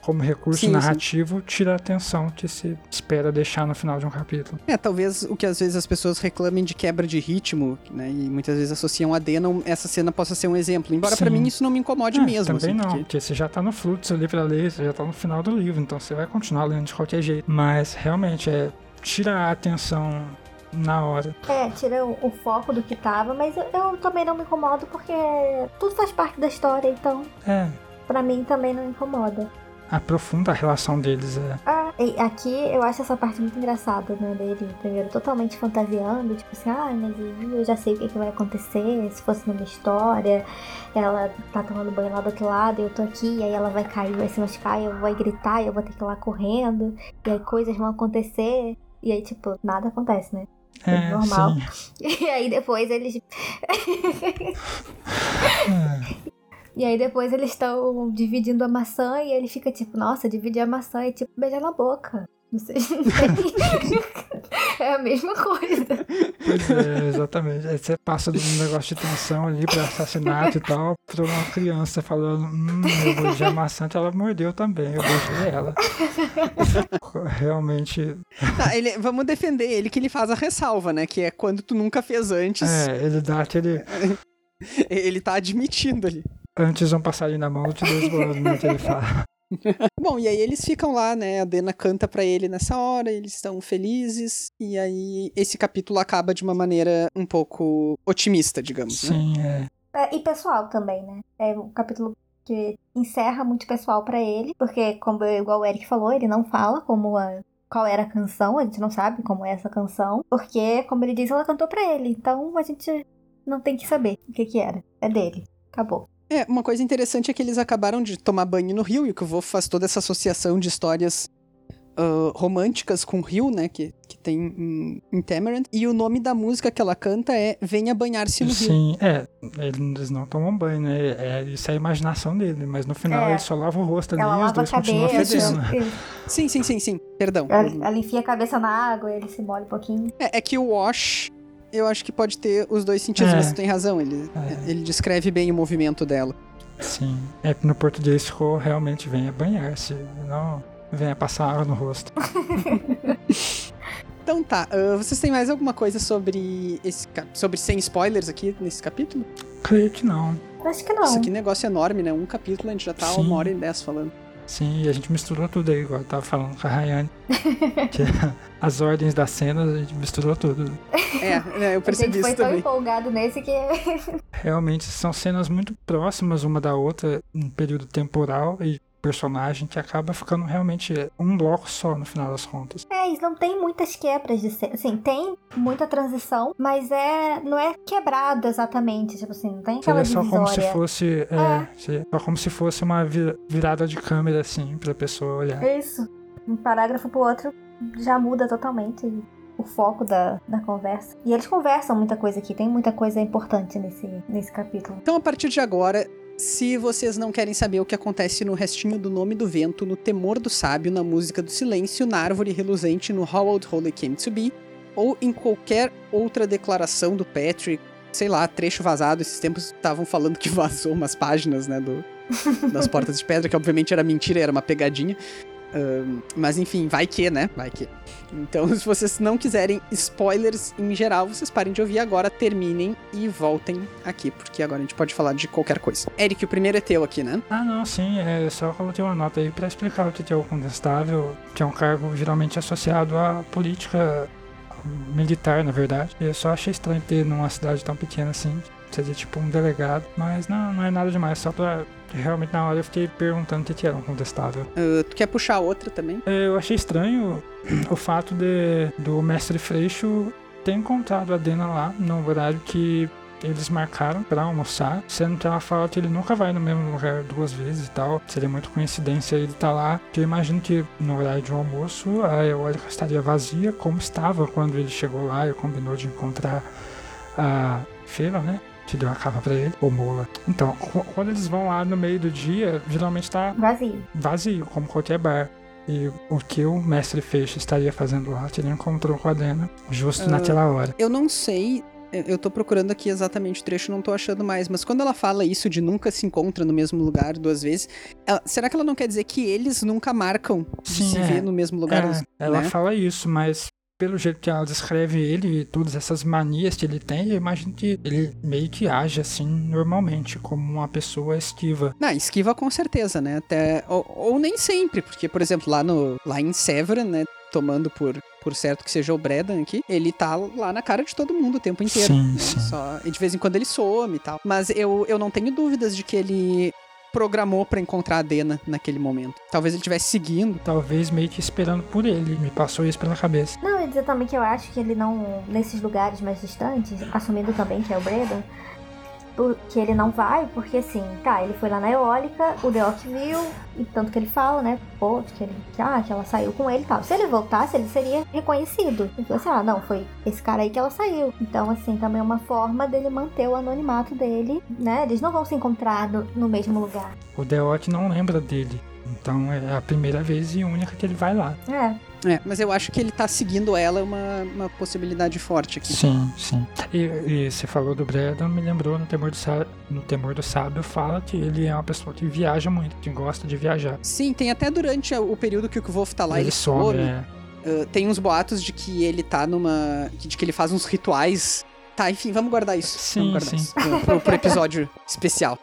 S3: como recurso
S1: Sim, sim.
S3: narrativo, tira a atenção que se espera deixar no final de um capítulo.
S1: É, talvez o que às vezes as pessoas reclamem de quebra de ritmo, né? E muitas vezes associam a Dena, essa cena possa ser um exemplo. Embora pra
S3: Sim.
S1: mim isso não me incomode
S3: É,
S1: mesmo.
S3: Também
S1: assim,
S3: não,
S1: porque-
S3: porque você já tá no fluxo ali pra ler, você já tá no final do livro, então você vai continuar lendo de qualquer jeito. Mas realmente é tira a atenção na hora.
S2: É, tira o, o foco do que tava, mas eu, eu também não me incomodo porque tudo faz parte da história, então
S3: É,
S2: pra mim também não incomoda.
S3: Aprofunda a relação deles. É.
S2: Ah, aqui eu acho essa parte muito engraçada, né? Dele, primeiro, totalmente fantasiando, tipo assim, ah, mas eu já sei o que, que vai acontecer, se fosse numa história, ela tá tomando banho lá do outro lado, eu tô aqui, aí ela vai cair, vai se machucar, eu vou gritar, eu vou ter que ir lá correndo, e aí coisas vão acontecer, e aí, tipo, nada acontece, né?
S3: É,
S2: normal.
S3: sim. [LAUGHS]
S2: E aí depois eles. [LAUGHS] [LAUGHS] E aí depois eles estão dividindo a maçã e ele fica tipo, nossa, dividir a maçã é tipo beijar na boca. Vocês não têm. [LAUGHS] [LAUGHS] é a mesma coisa.
S3: Pois é, exatamente. Aí você passa de um negócio de tensão ali pra assassinato e tal, pra uma criança falando, hum, eu vou de maçã, ela mordeu também, eu beijei ela. [LAUGHS] Realmente,
S1: Tá, ele- vamos defender ele que ele faz a ressalva, né? Que é quando tu nunca fez antes.
S3: é, ele dá aquele.
S1: Ele tá admitindo ali.
S3: Antes um passarinho na mão, eu te dou os né? Que ele fala. [LAUGHS]
S1: Bom, e aí eles ficam lá, né? A Dena canta pra ele nessa hora, eles estão felizes. E aí esse capítulo acaba de uma maneira um pouco otimista, digamos, né?
S3: Sim, é.
S2: É, e pessoal também, né? É um capítulo que encerra muito pessoal pra ele, porque, como igual o Eric falou, ele não fala como a, qual era a canção, a gente não sabe como é essa canção, porque, como ele diz, ela cantou pra ele, então a gente não tem que saber o que que era. É dele. Acabou.
S1: É, uma coisa interessante é que eles acabaram de tomar banho no rio, e o que o Vô faz toda essa associação de histórias ah, românticas com o rio, né? Que, que tem em, em Tamarind. E o nome da música que ela canta é Venha Banhar-se no Rio.
S3: Sim, é. Eles não tomam banho, né? É, isso é a imaginação dele, mas no final
S2: É.
S3: ele só lava o rosto ali
S2: Ela
S3: e os
S2: lava a
S3: dois continuam
S2: cabeça.
S3: fedendo. [LAUGHS]
S1: Sim, sim, sim, sim. Perdão.
S2: Ela, ela enfia a cabeça na água, ele se molha um pouquinho.
S1: É, é que o wash, eu acho que pode ter os dois sentidos,
S3: É.
S1: mas tu tem razão. Ele,
S3: É.
S1: ele descreve bem o movimento dela.
S3: Sim. É que no português ficou realmente venha banhar-se, não venha passar água no rosto. [LAUGHS]
S1: Então tá, ah, vocês têm mais alguma coisa sobre esse sobre sem spoilers aqui nesse capítulo?
S3: Creio que não.
S2: Acho que não.
S1: Isso aqui é negócio enorme, né? Um capítulo a gente já tá
S3: Sim.
S1: uma hora e dez falando.
S3: Sim, e a gente misturou tudo aí, igual eu tava falando com a Rayane. [LAUGHS] que as ordens das cenas, a gente misturou tudo.
S1: É, né, eu
S2: a
S1: percebi
S2: gente foi
S1: isso
S2: tão
S1: também.
S2: empolgado nesse que.
S3: Realmente são cenas muito próximas uma da outra, em período temporal e personagem que acaba ficando realmente um bloco só no final das contas.
S2: É, e não tem muitas quebras de cena. Assim, tem muita transição, mas é não é quebrado exatamente. Tipo assim, não tem aquela
S3: Seria só como se
S2: divisória.
S3: fosse. É,
S2: É.
S3: só como se fosse uma vi- virada de câmera, assim, pra pessoa olhar.
S2: É isso. Um parágrafo pro outro já muda totalmente o foco da, da conversa. E eles conversam muita coisa aqui, tem muita coisa importante nesse, nesse capítulo.
S1: Então, a partir de agora, se vocês não querem saber o que acontece no restinho do Nome do Vento, no Temor do Sábio, na Música do Silêncio, na Árvore Reluzente, no How Old Holy Came to Be, ou em qualquer outra declaração do Patrick, sei lá, trecho vazado, esses tempos estavam falando que [LAUGHS] vazou umas páginas, né, do, das Portas de Pedra, que obviamente era mentira, era uma pegadinha. Mas enfim, vai que, né? Vai que. Então, [LAUGHS] se vocês não quiserem spoilers em geral, vocês parem de ouvir agora, terminem e voltem aqui, porque agora a gente pode falar de qualquer coisa. Eric, o primeiro é teu aqui, né?
S3: Ah, não, sim, é só coloquei uma nota aí pra explicar o que é o contestável, que é um cargo geralmente associado à política militar, na verdade. Eu só achei estranho ter numa cidade tão pequena assim, seria tipo um delegado, mas não, não é nada demais, só pra. Realmente na hora eu fiquei perguntando o que era um contestável.
S1: Ah, tu quer puxar outra também?
S3: Eu achei estranho [CLEARS THROAT] o fato de do mestre Freixo ter encontrado a Dena lá no horário que eles marcaram pra almoçar, sendo que ela fala que ele nunca vai no mesmo lugar duas vezes e tal. Seria muito coincidência ele estar lá. Que eu imagino que no horário de almoço a eólica estaria vazia, como estava quando ele chegou lá e combinou de encontrar a Feira, né? Que deu a capa pra ele, ou Mola. Então, qu- quando eles vão lá no meio do dia, geralmente tá
S2: Vazio.
S3: vazio, como qualquer bar. E o que o mestre Feixe estaria fazendo lá, que ele encontrou com a Dena justo
S1: Ah.
S3: naquela hora.
S1: Eu não sei. eu- tô procurando aqui exatamente o trecho, não tô achando mais. Mas quando ela fala isso de nunca se encontra no mesmo lugar duas vezes, ela- será que ela não quer dizer que eles nunca marcam de
S3: Sim,
S1: se
S3: é.
S1: ver no mesmo lugar?
S3: É, ela
S1: né?
S3: fala isso, mas pelo jeito que ela descreve ele e todas essas manias que ele tem, eu imagino que ele meio que age assim normalmente, como uma pessoa esquiva.
S1: Não, esquiva com certeza, né? Até, ou, ou nem sempre, porque, por exemplo, lá, no, lá em Severin, né? Tomando por, por certo que seja o Bredan aqui, ele tá lá na cara de todo mundo o tempo inteiro.
S3: Sim,
S1: né?
S3: sim.
S1: Só, e de vez em quando ele some e tal. Mas eu, eu não tenho dúvidas de que ele programou pra encontrar a Dena naquele momento. Talvez ele estivesse seguindo.
S3: Talvez meio que esperando por ele. Me passou isso pela cabeça.
S2: Não, eu ia dizer também que eu acho que ele não, nesses lugares mais distantes, assumindo também que é o Bredan, por- que ele não vai, porque assim, tá, ele foi lá na eólica, o Deok viu, e tanto que ele fala, né, pô, que, ele, que, ah, que ela saiu com ele e tal. Se ele voltasse, ele seria reconhecido. Ele falou assim, ah, não, foi esse cara aí que ela saiu. Então, assim, também é uma forma dele manter o anonimato dele, né, eles não vão se encontrar no, no mesmo lugar.
S3: O Deot não lembra dele. Então é a primeira vez e única que ele vai lá.
S2: É,
S1: É, mas eu acho que ele tá seguindo ela é uma, uma possibilidade forte aqui.
S3: Sim, sim. E, e você falou do Bredan, me lembrou no Temor do, Sá- no Temor do Sábio, fala que ele é uma pessoa que viaja muito, que gosta de viajar.
S1: Sim, tem até durante o período que o Wolf tá lá, ele,
S3: ele some,
S1: some.
S3: é.
S1: Uh, tem uns boatos de que ele tá numa. de que ele faz uns rituais. Tá, enfim, vamos guardar isso.
S3: Sim,
S1: vamos guardar
S3: sim.
S1: isso pro, pro- pro episódio [LAUGHS] especial.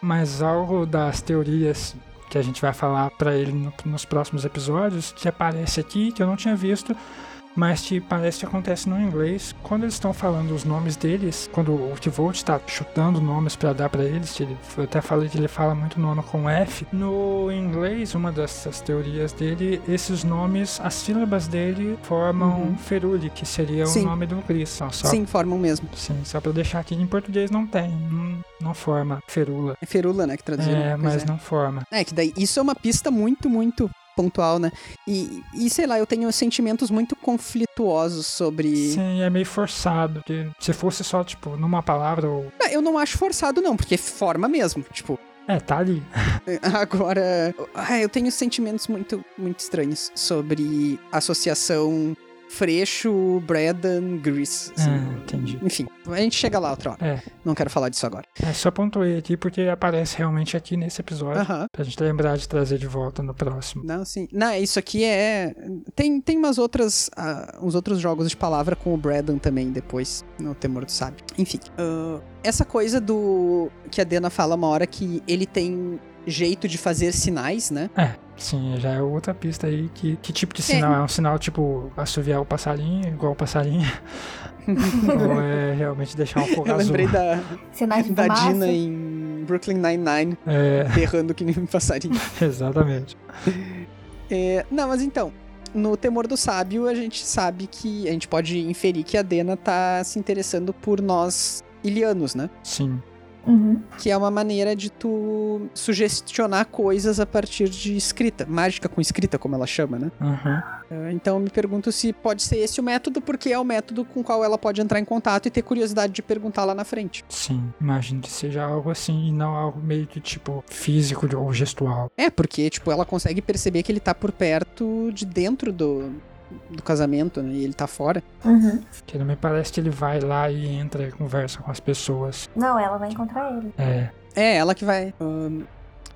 S3: Mas algo das teorias que a gente vai falar pra ele no- nos próximos episódios, que aparece aqui, que eu não tinha visto, mas que parece que acontece no inglês. Quando eles estão falando os nomes deles, quando o Tivolt está chutando nomes pra dar pra eles, ele, eu até falei que ele fala muito nome com F. No inglês, uma dessas teorias dele, esses nomes, as sílabas dele formam
S1: Uhum.
S3: Feruli, que seria
S1: Sim.
S3: o nome do Chris. Só, só,
S1: Sim, formam mesmo.
S3: sim, só pra deixar aqui em português não tem, não, não forma Ferula.
S1: É ferula, né, que traduziram.
S3: É, mas
S1: é.
S3: não forma.
S1: É, que daí isso é uma pista muito, muito pontual, né? E, e sei lá, eu tenho sentimentos muito conflituosos sobre.
S3: Sim, é meio forçado. Porque se fosse só, tipo, numa palavra ou.
S1: Ah, Eu não acho forçado, não, porque forma mesmo. Tipo,
S3: É, tá ali. [LAUGHS]
S1: agora. Eu tenho sentimentos muito, muito estranhos sobre associação Freixo, Bredan, Gris. assim.
S3: Ah, entendi.
S1: Enfim, a gente chega lá outra hora.
S3: É.
S1: Não quero falar disso agora.
S3: É, só pontuei aqui porque aparece realmente aqui nesse episódio.
S1: Aham.
S3: Pra gente lembrar de trazer de volta no próximo.
S1: Não, sim. Não, isso aqui é. Tem, tem umas outras. ah, uns outros jogos de palavra com o Bradan também depois, no Temor do Sábio. Enfim. ah, essa coisa do. Que a Dena fala uma hora que ele tem jeito de fazer sinais, né?
S3: É, sim, já é outra pista aí. Que, que tipo de sinal? É, um sinal tipo assoviar o passarinho, igual o passarinho? [LAUGHS] ou é realmente deixar um fogo
S1: Eu
S3: azul?
S1: lembrei da,
S2: sinais
S1: da. Dina em Brooklyn Nine-Nine,
S3: É,
S1: berrando que nem um passarinho. [LAUGHS]
S3: exatamente.
S1: É, não, mas então, no Temor do Sábio, a gente sabe que. A gente pode inferir que a Dena tá se interessando por nós ilianos, né?
S3: Sim.
S2: Uhum.
S1: Que é uma maneira de tu sugestionar coisas a partir de escrita. Mágica com escrita, como ela chama, né?
S3: Uhum.
S1: É, Então eu me pergunto se pode ser esse o método, porque é o método com o qual ela pode entrar em contato e ter curiosidade de perguntar lá na frente.
S3: Sim, imagino que seja algo assim e não algo meio que tipo físico ou gestual.
S1: É, porque, tipo, ela consegue perceber que ele tá por perto de dentro do, do casamento, né? E ele tá fora.
S2: Uhum.
S3: Que não me parece que ele vai lá e entra e conversa com as pessoas.
S2: Não, ela vai encontrar ele.
S3: É,
S1: É, ela que vai. Ahn,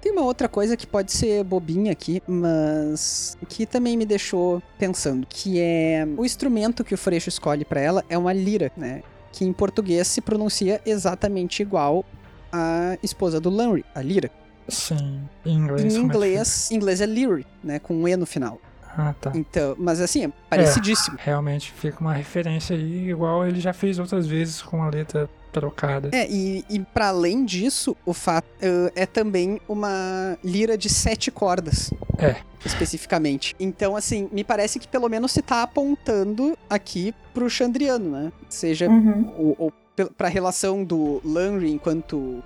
S1: tem uma outra coisa que pode ser bobinha aqui, mas que também me deixou pensando, que é o instrumento que o Freixo escolhe pra ela é uma lira, né? Que em português se pronuncia exatamente igual à esposa do Lanry, a lira.
S3: sim. Em inglês.
S1: Em
S3: é
S1: inglês, em inglês é lyre, né? Com um E no final.
S3: Ah, tá.
S1: Então, mas assim, é parecidíssimo.
S3: Realmente fica uma referência aí, igual ele já fez outras vezes com a letra trocada.
S1: É, e, e para além disso, o fato eh, é também uma lira de sete cordas.
S3: É.
S1: Especificamente. Então, assim, me parece que pelo menos se tá apontando aqui pro Chandriano, né? Seja
S2: Uhum.
S1: ou, ou pra relação do Lanry enquanto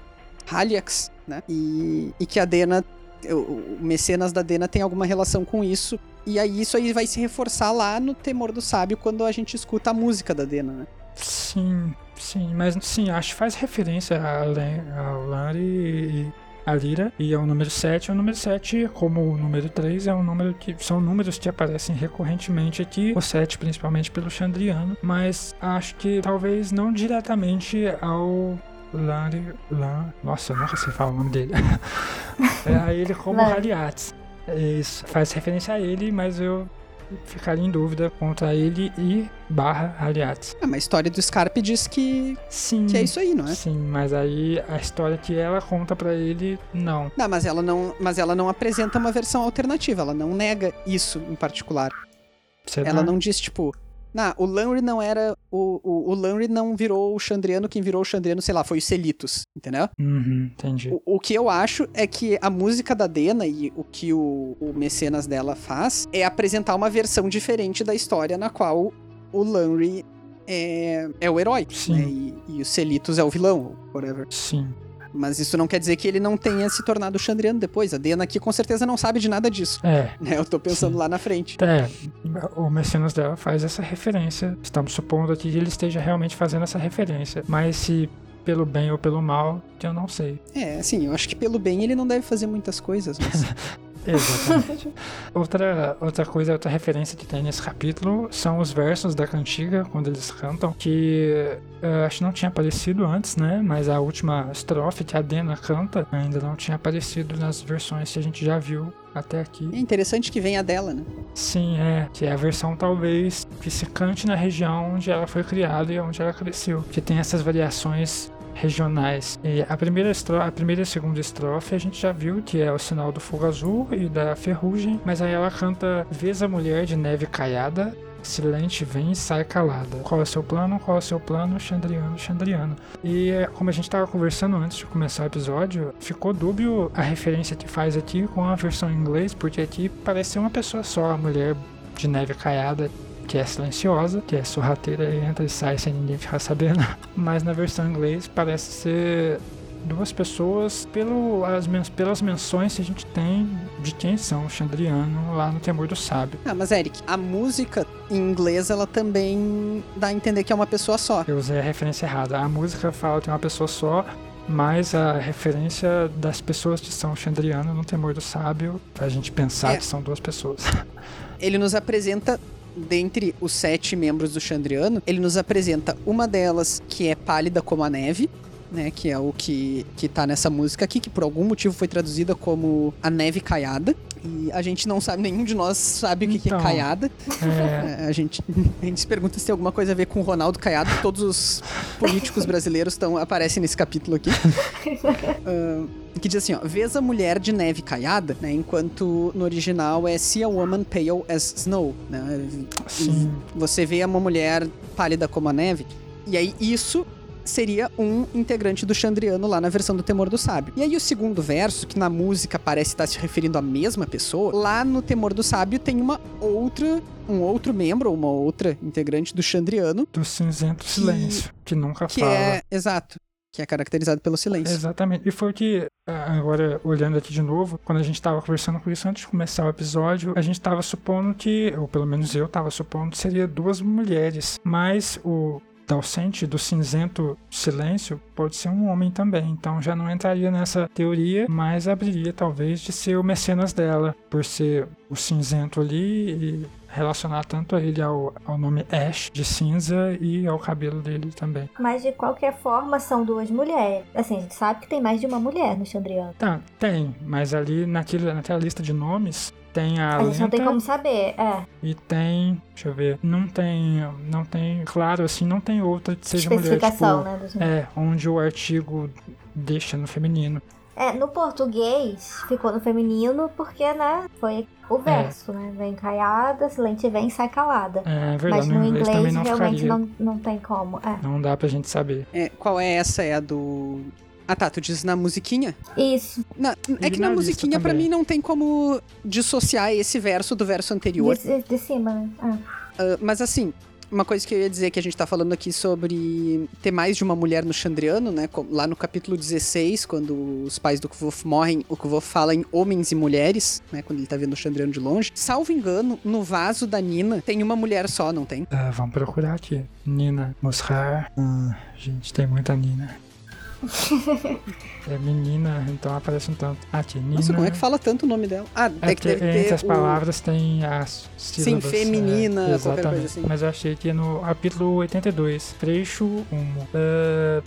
S1: Haliax, né? E, e que a Dena, o, mecenas da Dena tem alguma relação com isso. E aí isso aí vai se reforçar lá no Temor do Sábio quando a gente escuta a música da Dena, né?
S3: Sim, sim, mas sim, acho que faz referência ao Larry e a Lira. E ao número 7. O número 7, como o número 3, é um número que. São números que aparecem recorrentemente aqui. O 7, principalmente pelo Chandriano. Mas acho que talvez não diretamente ao. Larry. Lan, nossa, eu nunca sei falar o nome dele. [LAUGHS] é a ele como. É Isso, faz referência a ele, mas eu ficaria em dúvida contra ele e barra Haliats.
S1: Ah, mas a história do Scarpe diz que,
S3: Sim.
S1: que é isso aí, não é?
S3: Sim, mas aí a história que ela conta pra ele, não.
S1: Não, mas ela não, mas ela não apresenta uma versão alternativa, ela não nega isso em particular.
S3: Será?
S1: Ela não diz, tipo, Não, o Lanry não era. O, o, o Lanry não virou o Chandriano, quem virou o Chandriano, sei lá, foi o Celitos, entendeu?
S3: Uhum, entendi.
S1: O, o que eu acho é que a música da Dena e o que o, o mecenas dela faz é apresentar uma versão diferente da história na qual o Lanry é, é o herói,
S3: Sim.
S1: né? E, e o Celitos é o vilão, whatever.
S3: Sim.
S1: Mas isso não quer dizer que ele não tenha se tornado o Chandriano depois. A Dena aqui com certeza não sabe de nada disso.
S3: É. [LAUGHS]
S1: Né? Eu tô pensando
S3: Sim.
S1: lá na frente.
S3: É, o mecenas dela faz essa referência. Estamos supondo aqui que ele esteja realmente fazendo essa referência. Mas se pelo bem ou pelo mal, eu não sei.
S1: É, assim, eu acho que pelo bem ele não deve fazer muitas coisas, mas. [LAUGHS]
S3: Exatamente. [LAUGHS] outra, outra coisa, outra referência que tem nesse capítulo são os versos da cantiga, quando eles cantam, que eh, acho que não tinha aparecido antes, né? Mas a última estrofe que a Dena canta ainda não tinha aparecido nas versões que a gente já viu até aqui.
S1: é interessante que venha dela, né?
S3: Sim, é. Que é a versão talvez que se cante na região onde ela foi criada e onde ela cresceu. Que tem essas variações regionais. E a primeira, estro- a primeira e a segunda estrofe a gente já viu que é o sinal do fogo azul e da ferrugem, mas aí ela canta Vês a mulher de neve caiada, silente vem e sai calada. Qual é o seu plano? Qual é o seu plano? Chandriano, Chandriano. E como a gente estava conversando antes de começar o episódio, ficou dúbio a referência que faz aqui com a versão em inglês, porque aqui parece ser uma pessoa só, a mulher de neve caiada, que é silenciosa, que é sorrateira e entra e sai sem ninguém ficar sabendo. [LAUGHS] Mas na versão em inglês parece ser duas pessoas pelo, as, pelas menções que a gente tem de quem são o Chandriano lá no Temor do Sábio.
S1: Ah, mas Eric, a música em inglês ela também dá a entender que é uma pessoa só.
S3: Eu usei a referência errada. A música fala que é uma pessoa só, mas a referência das pessoas que são Chandriano no Temor do Sábio, pra gente pensar
S1: É.
S3: que são duas pessoas. [LAUGHS]
S1: Ele nos apresenta, dentre os sete membros do Chandriano, ele nos apresenta uma delas que é pálida como a neve. Né, que é o que, que tá nessa música aqui, que por algum motivo foi traduzida como a neve caiada. E a gente não sabe, nenhum de nós sabe o que, é
S3: Então.
S1: caiada.
S3: É, [LAUGHS]
S1: a, gente, a gente se pergunta se tem alguma coisa a ver com o Ronaldo Caiado. Todos os políticos brasileiros tão, aparecem nesse capítulo aqui. [LAUGHS] Ah, que diz assim, ó, vês a mulher de neve caiada, né? Enquanto no original é see a woman pale as snow, né?
S3: sim.
S1: Você vê uma mulher pálida como a neve. E aí isso seria um integrante do Chandriano lá na versão do Temor do Sábio. E aí o segundo verso, que na música parece estar se referindo à mesma pessoa, lá no Temor do Sábio tem uma outra, um outro membro, uma outra integrante do Chandriano,
S3: Do cinzento silêncio, que nunca
S1: que
S3: fala.
S1: é, exato, que é caracterizado pelo silêncio.
S3: Exatamente. E foi o que, agora olhando aqui de novo, quando a gente tava conversando com isso antes de começar o episódio, a gente tava supondo que, ou pelo menos eu tava supondo que seria duas mulheres. Mas o Dalcente do cinzento silêncio pode ser um homem também. Então já não entraria nessa teoria, mas abriria talvez de ser o mecenas dela, por ser o cinzento ali e relacionar tanto ele ao, ao nome Ash de cinza e ao cabelo dele também.
S2: Mas de qualquer forma são duas mulheres. Assim, a gente sabe que tem mais de uma mulher no Chandriano.
S3: Tá, tem, mas ali naquele, naquela lista de nomes tem a,
S2: A gente não tem como saber, é.
S3: e tem, deixa eu ver, não tem, não tem, claro, assim, não tem outra que seja mulher,
S2: Especificação,
S3: tipo,
S2: né?
S3: É, onde o artigo deixa no feminino.
S2: É, no português ficou no feminino porque, né, foi o verso, né? Vem caiada, silente vem, sai calada.
S3: É verdade,
S2: Mas no inglês,
S3: também não
S2: realmente
S3: ficaria.
S2: não, não tem como. É.
S3: Não dá pra gente saber.
S1: É, qual é essa? É a do... Ah tá, tu diz na musiquinha?
S2: Isso.
S1: Na- é que
S3: na
S1: musiquinha pra
S3: também.
S1: mim não tem como dissociar esse verso do verso anterior.
S2: De, de cima, né? Ah.
S1: Ah, mas assim, uma coisa que eu ia dizer que a gente tá falando aqui sobre ter mais de uma mulher no Chandriano, né? Lá no capítulo 16, quando os pais do Kvof morrem, o Kvof fala em homens e mulheres, né? Quando ele tá vendo o Chandriano de longe. Salvo engano, no vaso da Nina tem uma mulher só, não tem?
S3: Ah, vamos procurar aqui. Nina Mosrar. Ah, gente, tem muita Nina. É menina, então aparece um tanto. Aqui, Nina.
S1: Nossa, como é que fala tanto o nome dela? Ah,
S3: É
S1: é que
S3: que
S1: deve ter
S3: entre as
S1: o-
S3: palavras tem as sílabas.
S1: feminina,
S3: é,
S1: qualquer coisa assim.
S3: Mas eu achei que no capítulo 82, trecho 1. ah,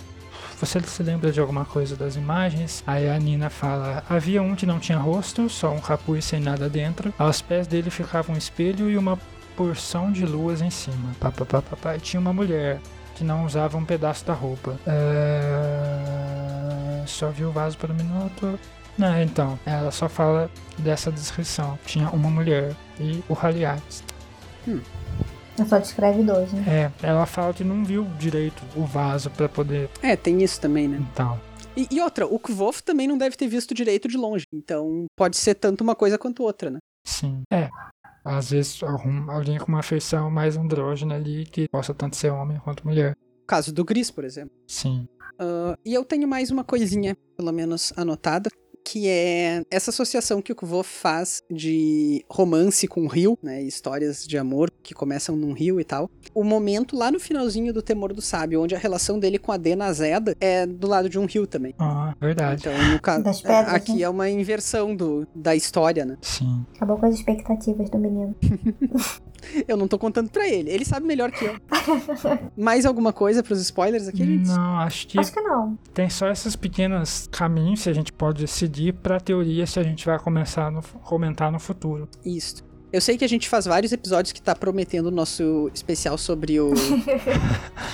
S3: você se lembra de alguma coisa das imagens? Aí a Nina fala: Havia um que não tinha rosto, só um capuz sem nada dentro. Aos pés dele ficava um espelho e uma porção de luas em cima. Pá, pá, pá, pá, pá. E tinha uma mulher que não usava um pedaço da roupa. Ah, só viu o vaso por um minuto. Não, então, ela só fala dessa descrição. Tinha uma mulher e o Haliates.
S2: Ela só descreve dois, né?
S3: É, ela fala que não viu direito o vaso pra poder.
S1: É, tem isso também, né?
S3: Então.
S1: E, e outra, o Kvof também não deve ter visto direito de longe. Então pode ser tanto uma coisa quanto outra, né?
S3: Sim. É. Às vezes algum, alguém com uma feição mais andrógena ali que possa tanto ser homem quanto mulher.
S1: O caso do Gris, por exemplo.
S3: Sim.
S1: Uh, e eu tenho mais uma coisinha, pelo menos anotada, que é essa associação que o Kvof faz de romance com o rio, né, histórias de amor que começam num rio e tal. O momento lá no finalzinho do Temor do Sábio, onde a relação dele com a Dena Zeda é do lado de um rio também.
S3: Ah, verdade.
S1: Então, no caso,
S2: pedras,
S1: aqui
S2: né?
S1: é uma inversão do, da história, né?
S3: Sim.
S2: Acabou com as expectativas do menino. [LAUGHS]
S1: Eu não tô contando pra ele, ele sabe melhor que eu. [LAUGHS] Mais alguma coisa pros spoilers aqui, gente?
S3: Não, acho que
S2: Acho que não.
S3: tem só esses pequenos caminhos que a gente pode seguir pra teoria se a gente vai começar no, comentar no futuro.
S1: Isso. Eu sei que a gente faz vários episódios que tá prometendo o nosso especial sobre o, [LAUGHS]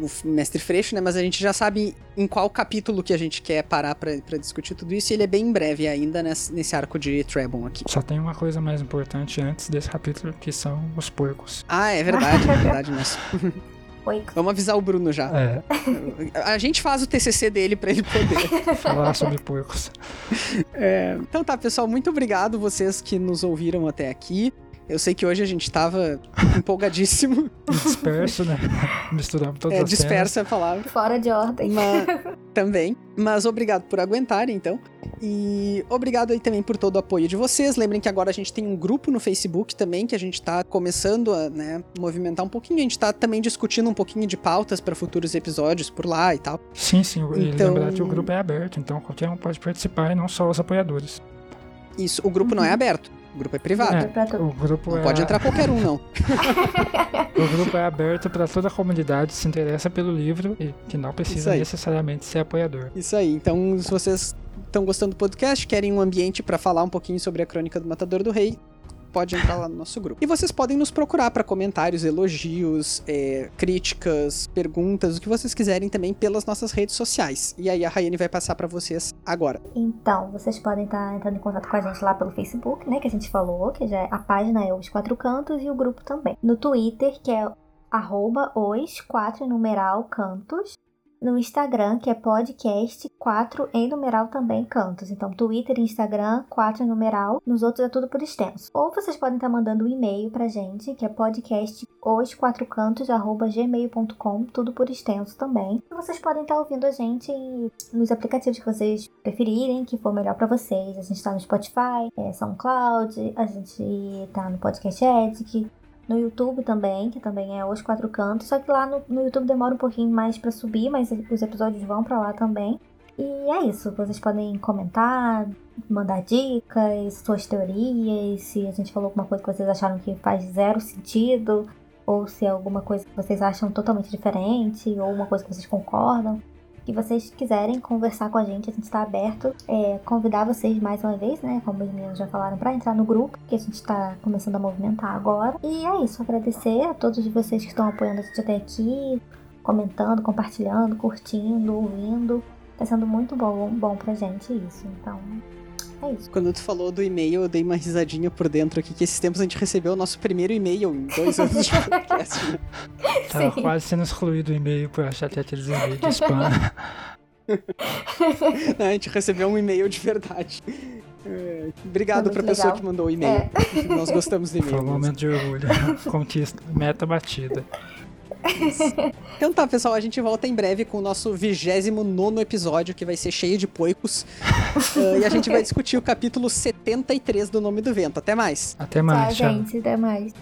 S1: o, o Mestre Freixo, né? Mas a gente já sabe em qual capítulo que a gente quer parar pra, pra discutir tudo isso. E ele é bem breve ainda nesse, nesse arco de Trebon aqui.
S3: Só tem uma coisa mais importante antes desse capítulo, que são os porcos.
S1: Ah, é verdade, é verdade mesmo. [LAUGHS]
S2: Oi.
S1: Vamos avisar o Bruno já.
S3: É,
S1: A gente faz o TCC dele pra ele poder. [LAUGHS]
S3: falar sobre porcos.
S1: É, Então tá, pessoal, muito obrigado vocês que nos ouviram até aqui. Eu sei que hoje a gente tava [LAUGHS] empolgadíssimo.
S3: E disperso, né? [LAUGHS] Misturamos todas
S1: É,
S3: as cenas.
S1: dispersa a palavra.
S2: Fora de ordem.
S1: Mas, também. Mas obrigado por aguentarem, então. E obrigado aí também por todo o apoio de vocês. Lembrem que agora a gente tem um grupo no Facebook também, que a gente tá começando a né, movimentar um pouquinho. A gente tá também discutindo um pouquinho de pautas para futuros episódios por lá e tal.
S3: Sim, sim. E
S1: Então-
S3: lembrar que o grupo é aberto, então qualquer um pode participar e não só os apoiadores.
S1: Isso, o grupo não é aberto, o grupo é privado.
S3: É,
S2: tu-
S3: O grupo
S1: Não
S3: é
S1: pode entrar qualquer um, não. [LAUGHS]
S3: O grupo é aberto para toda a comunidade que se interessa pelo livro e que não precisa necessariamente ser apoiador.
S1: Isso aí. Então, se vocês estão gostando do podcast, querem um ambiente para falar um pouquinho sobre a Crônica do Matador do Rei, pode entrar lá no nosso grupo. E vocês podem nos procurar para comentários, elogios, é, críticas, perguntas, o que vocês quiserem também pelas nossas redes sociais. E aí a Rayane vai passar para vocês agora.
S2: Então, vocês podem estar entrando em contato com a gente lá pelo Facebook, né? Que a gente falou, que já é, a página é Os Quatro Cantos e o grupo também. No Twitter, que é arroba os quatro numeral cantos. No Instagram, que é podcast 4 em numeral também cantos. Então, Twitter e Instagram, 4 em numeral. Nos outros é tudo por extenso. Ou vocês podem estar mandando um e-mail pra gente, que é podcast os quatro cantos, gmail.com, tudo por extenso também. E vocês podem estar ouvindo a gente nos aplicativos que vocês preferirem, que for melhor pra vocês. A gente tá no Spotify, é, SoundCloud, a gente tá no Podcast Edic, no YouTube também, que também é Os Quatro Cantos. Só que lá no, no YouTube demora um pouquinho mais pra subir, mas os episódios vão pra lá também. E é isso, vocês podem comentar, mandar dicas, suas teorias, se a gente falou alguma coisa que vocês acharam que faz zero sentido, ou se é alguma coisa que vocês acham totalmente diferente, ou uma coisa que vocês concordam que vocês quiserem conversar com a gente, a gente está aberto. É, convidar vocês mais uma vez, né? Como os meninos já falaram, para entrar no grupo, que a gente está começando a movimentar agora. E é isso, agradecer a todos vocês que estão apoiando a gente até aqui, comentando, compartilhando, curtindo, ouvindo. Tá sendo muito bom, bom pra gente isso. Então, é isso.
S1: Quando tu falou do e-mail, eu dei uma risadinha por dentro aqui, que esses tempos a gente recebeu o nosso primeiro e-mail em dois anos de podcast. [LAUGHS]
S3: Tava
S2: Sim.
S3: quase sendo excluído o e-mail por achar que aqueles e-mails de spam. [LAUGHS]
S1: Não, a gente recebeu um e-mail de verdade. É, Obrigado
S2: Foi
S1: pra
S2: muito
S1: pessoa
S2: legal.
S1: que mandou o e-mail. Nós gostamos do
S3: Foi
S1: e-mail.
S3: um
S1: mesmo.
S3: momento de orgulho. [LAUGHS] Conquista, meta batida. [LAUGHS]
S1: Então tá, pessoal, a gente volta em breve com o nosso 29 episódio, que vai ser cheio de poicos. [LAUGHS] Ah, e a gente vai discutir o capítulo 73 do Nome do Vento. Até mais!
S3: Até mais, tchau.
S2: gente, até mais.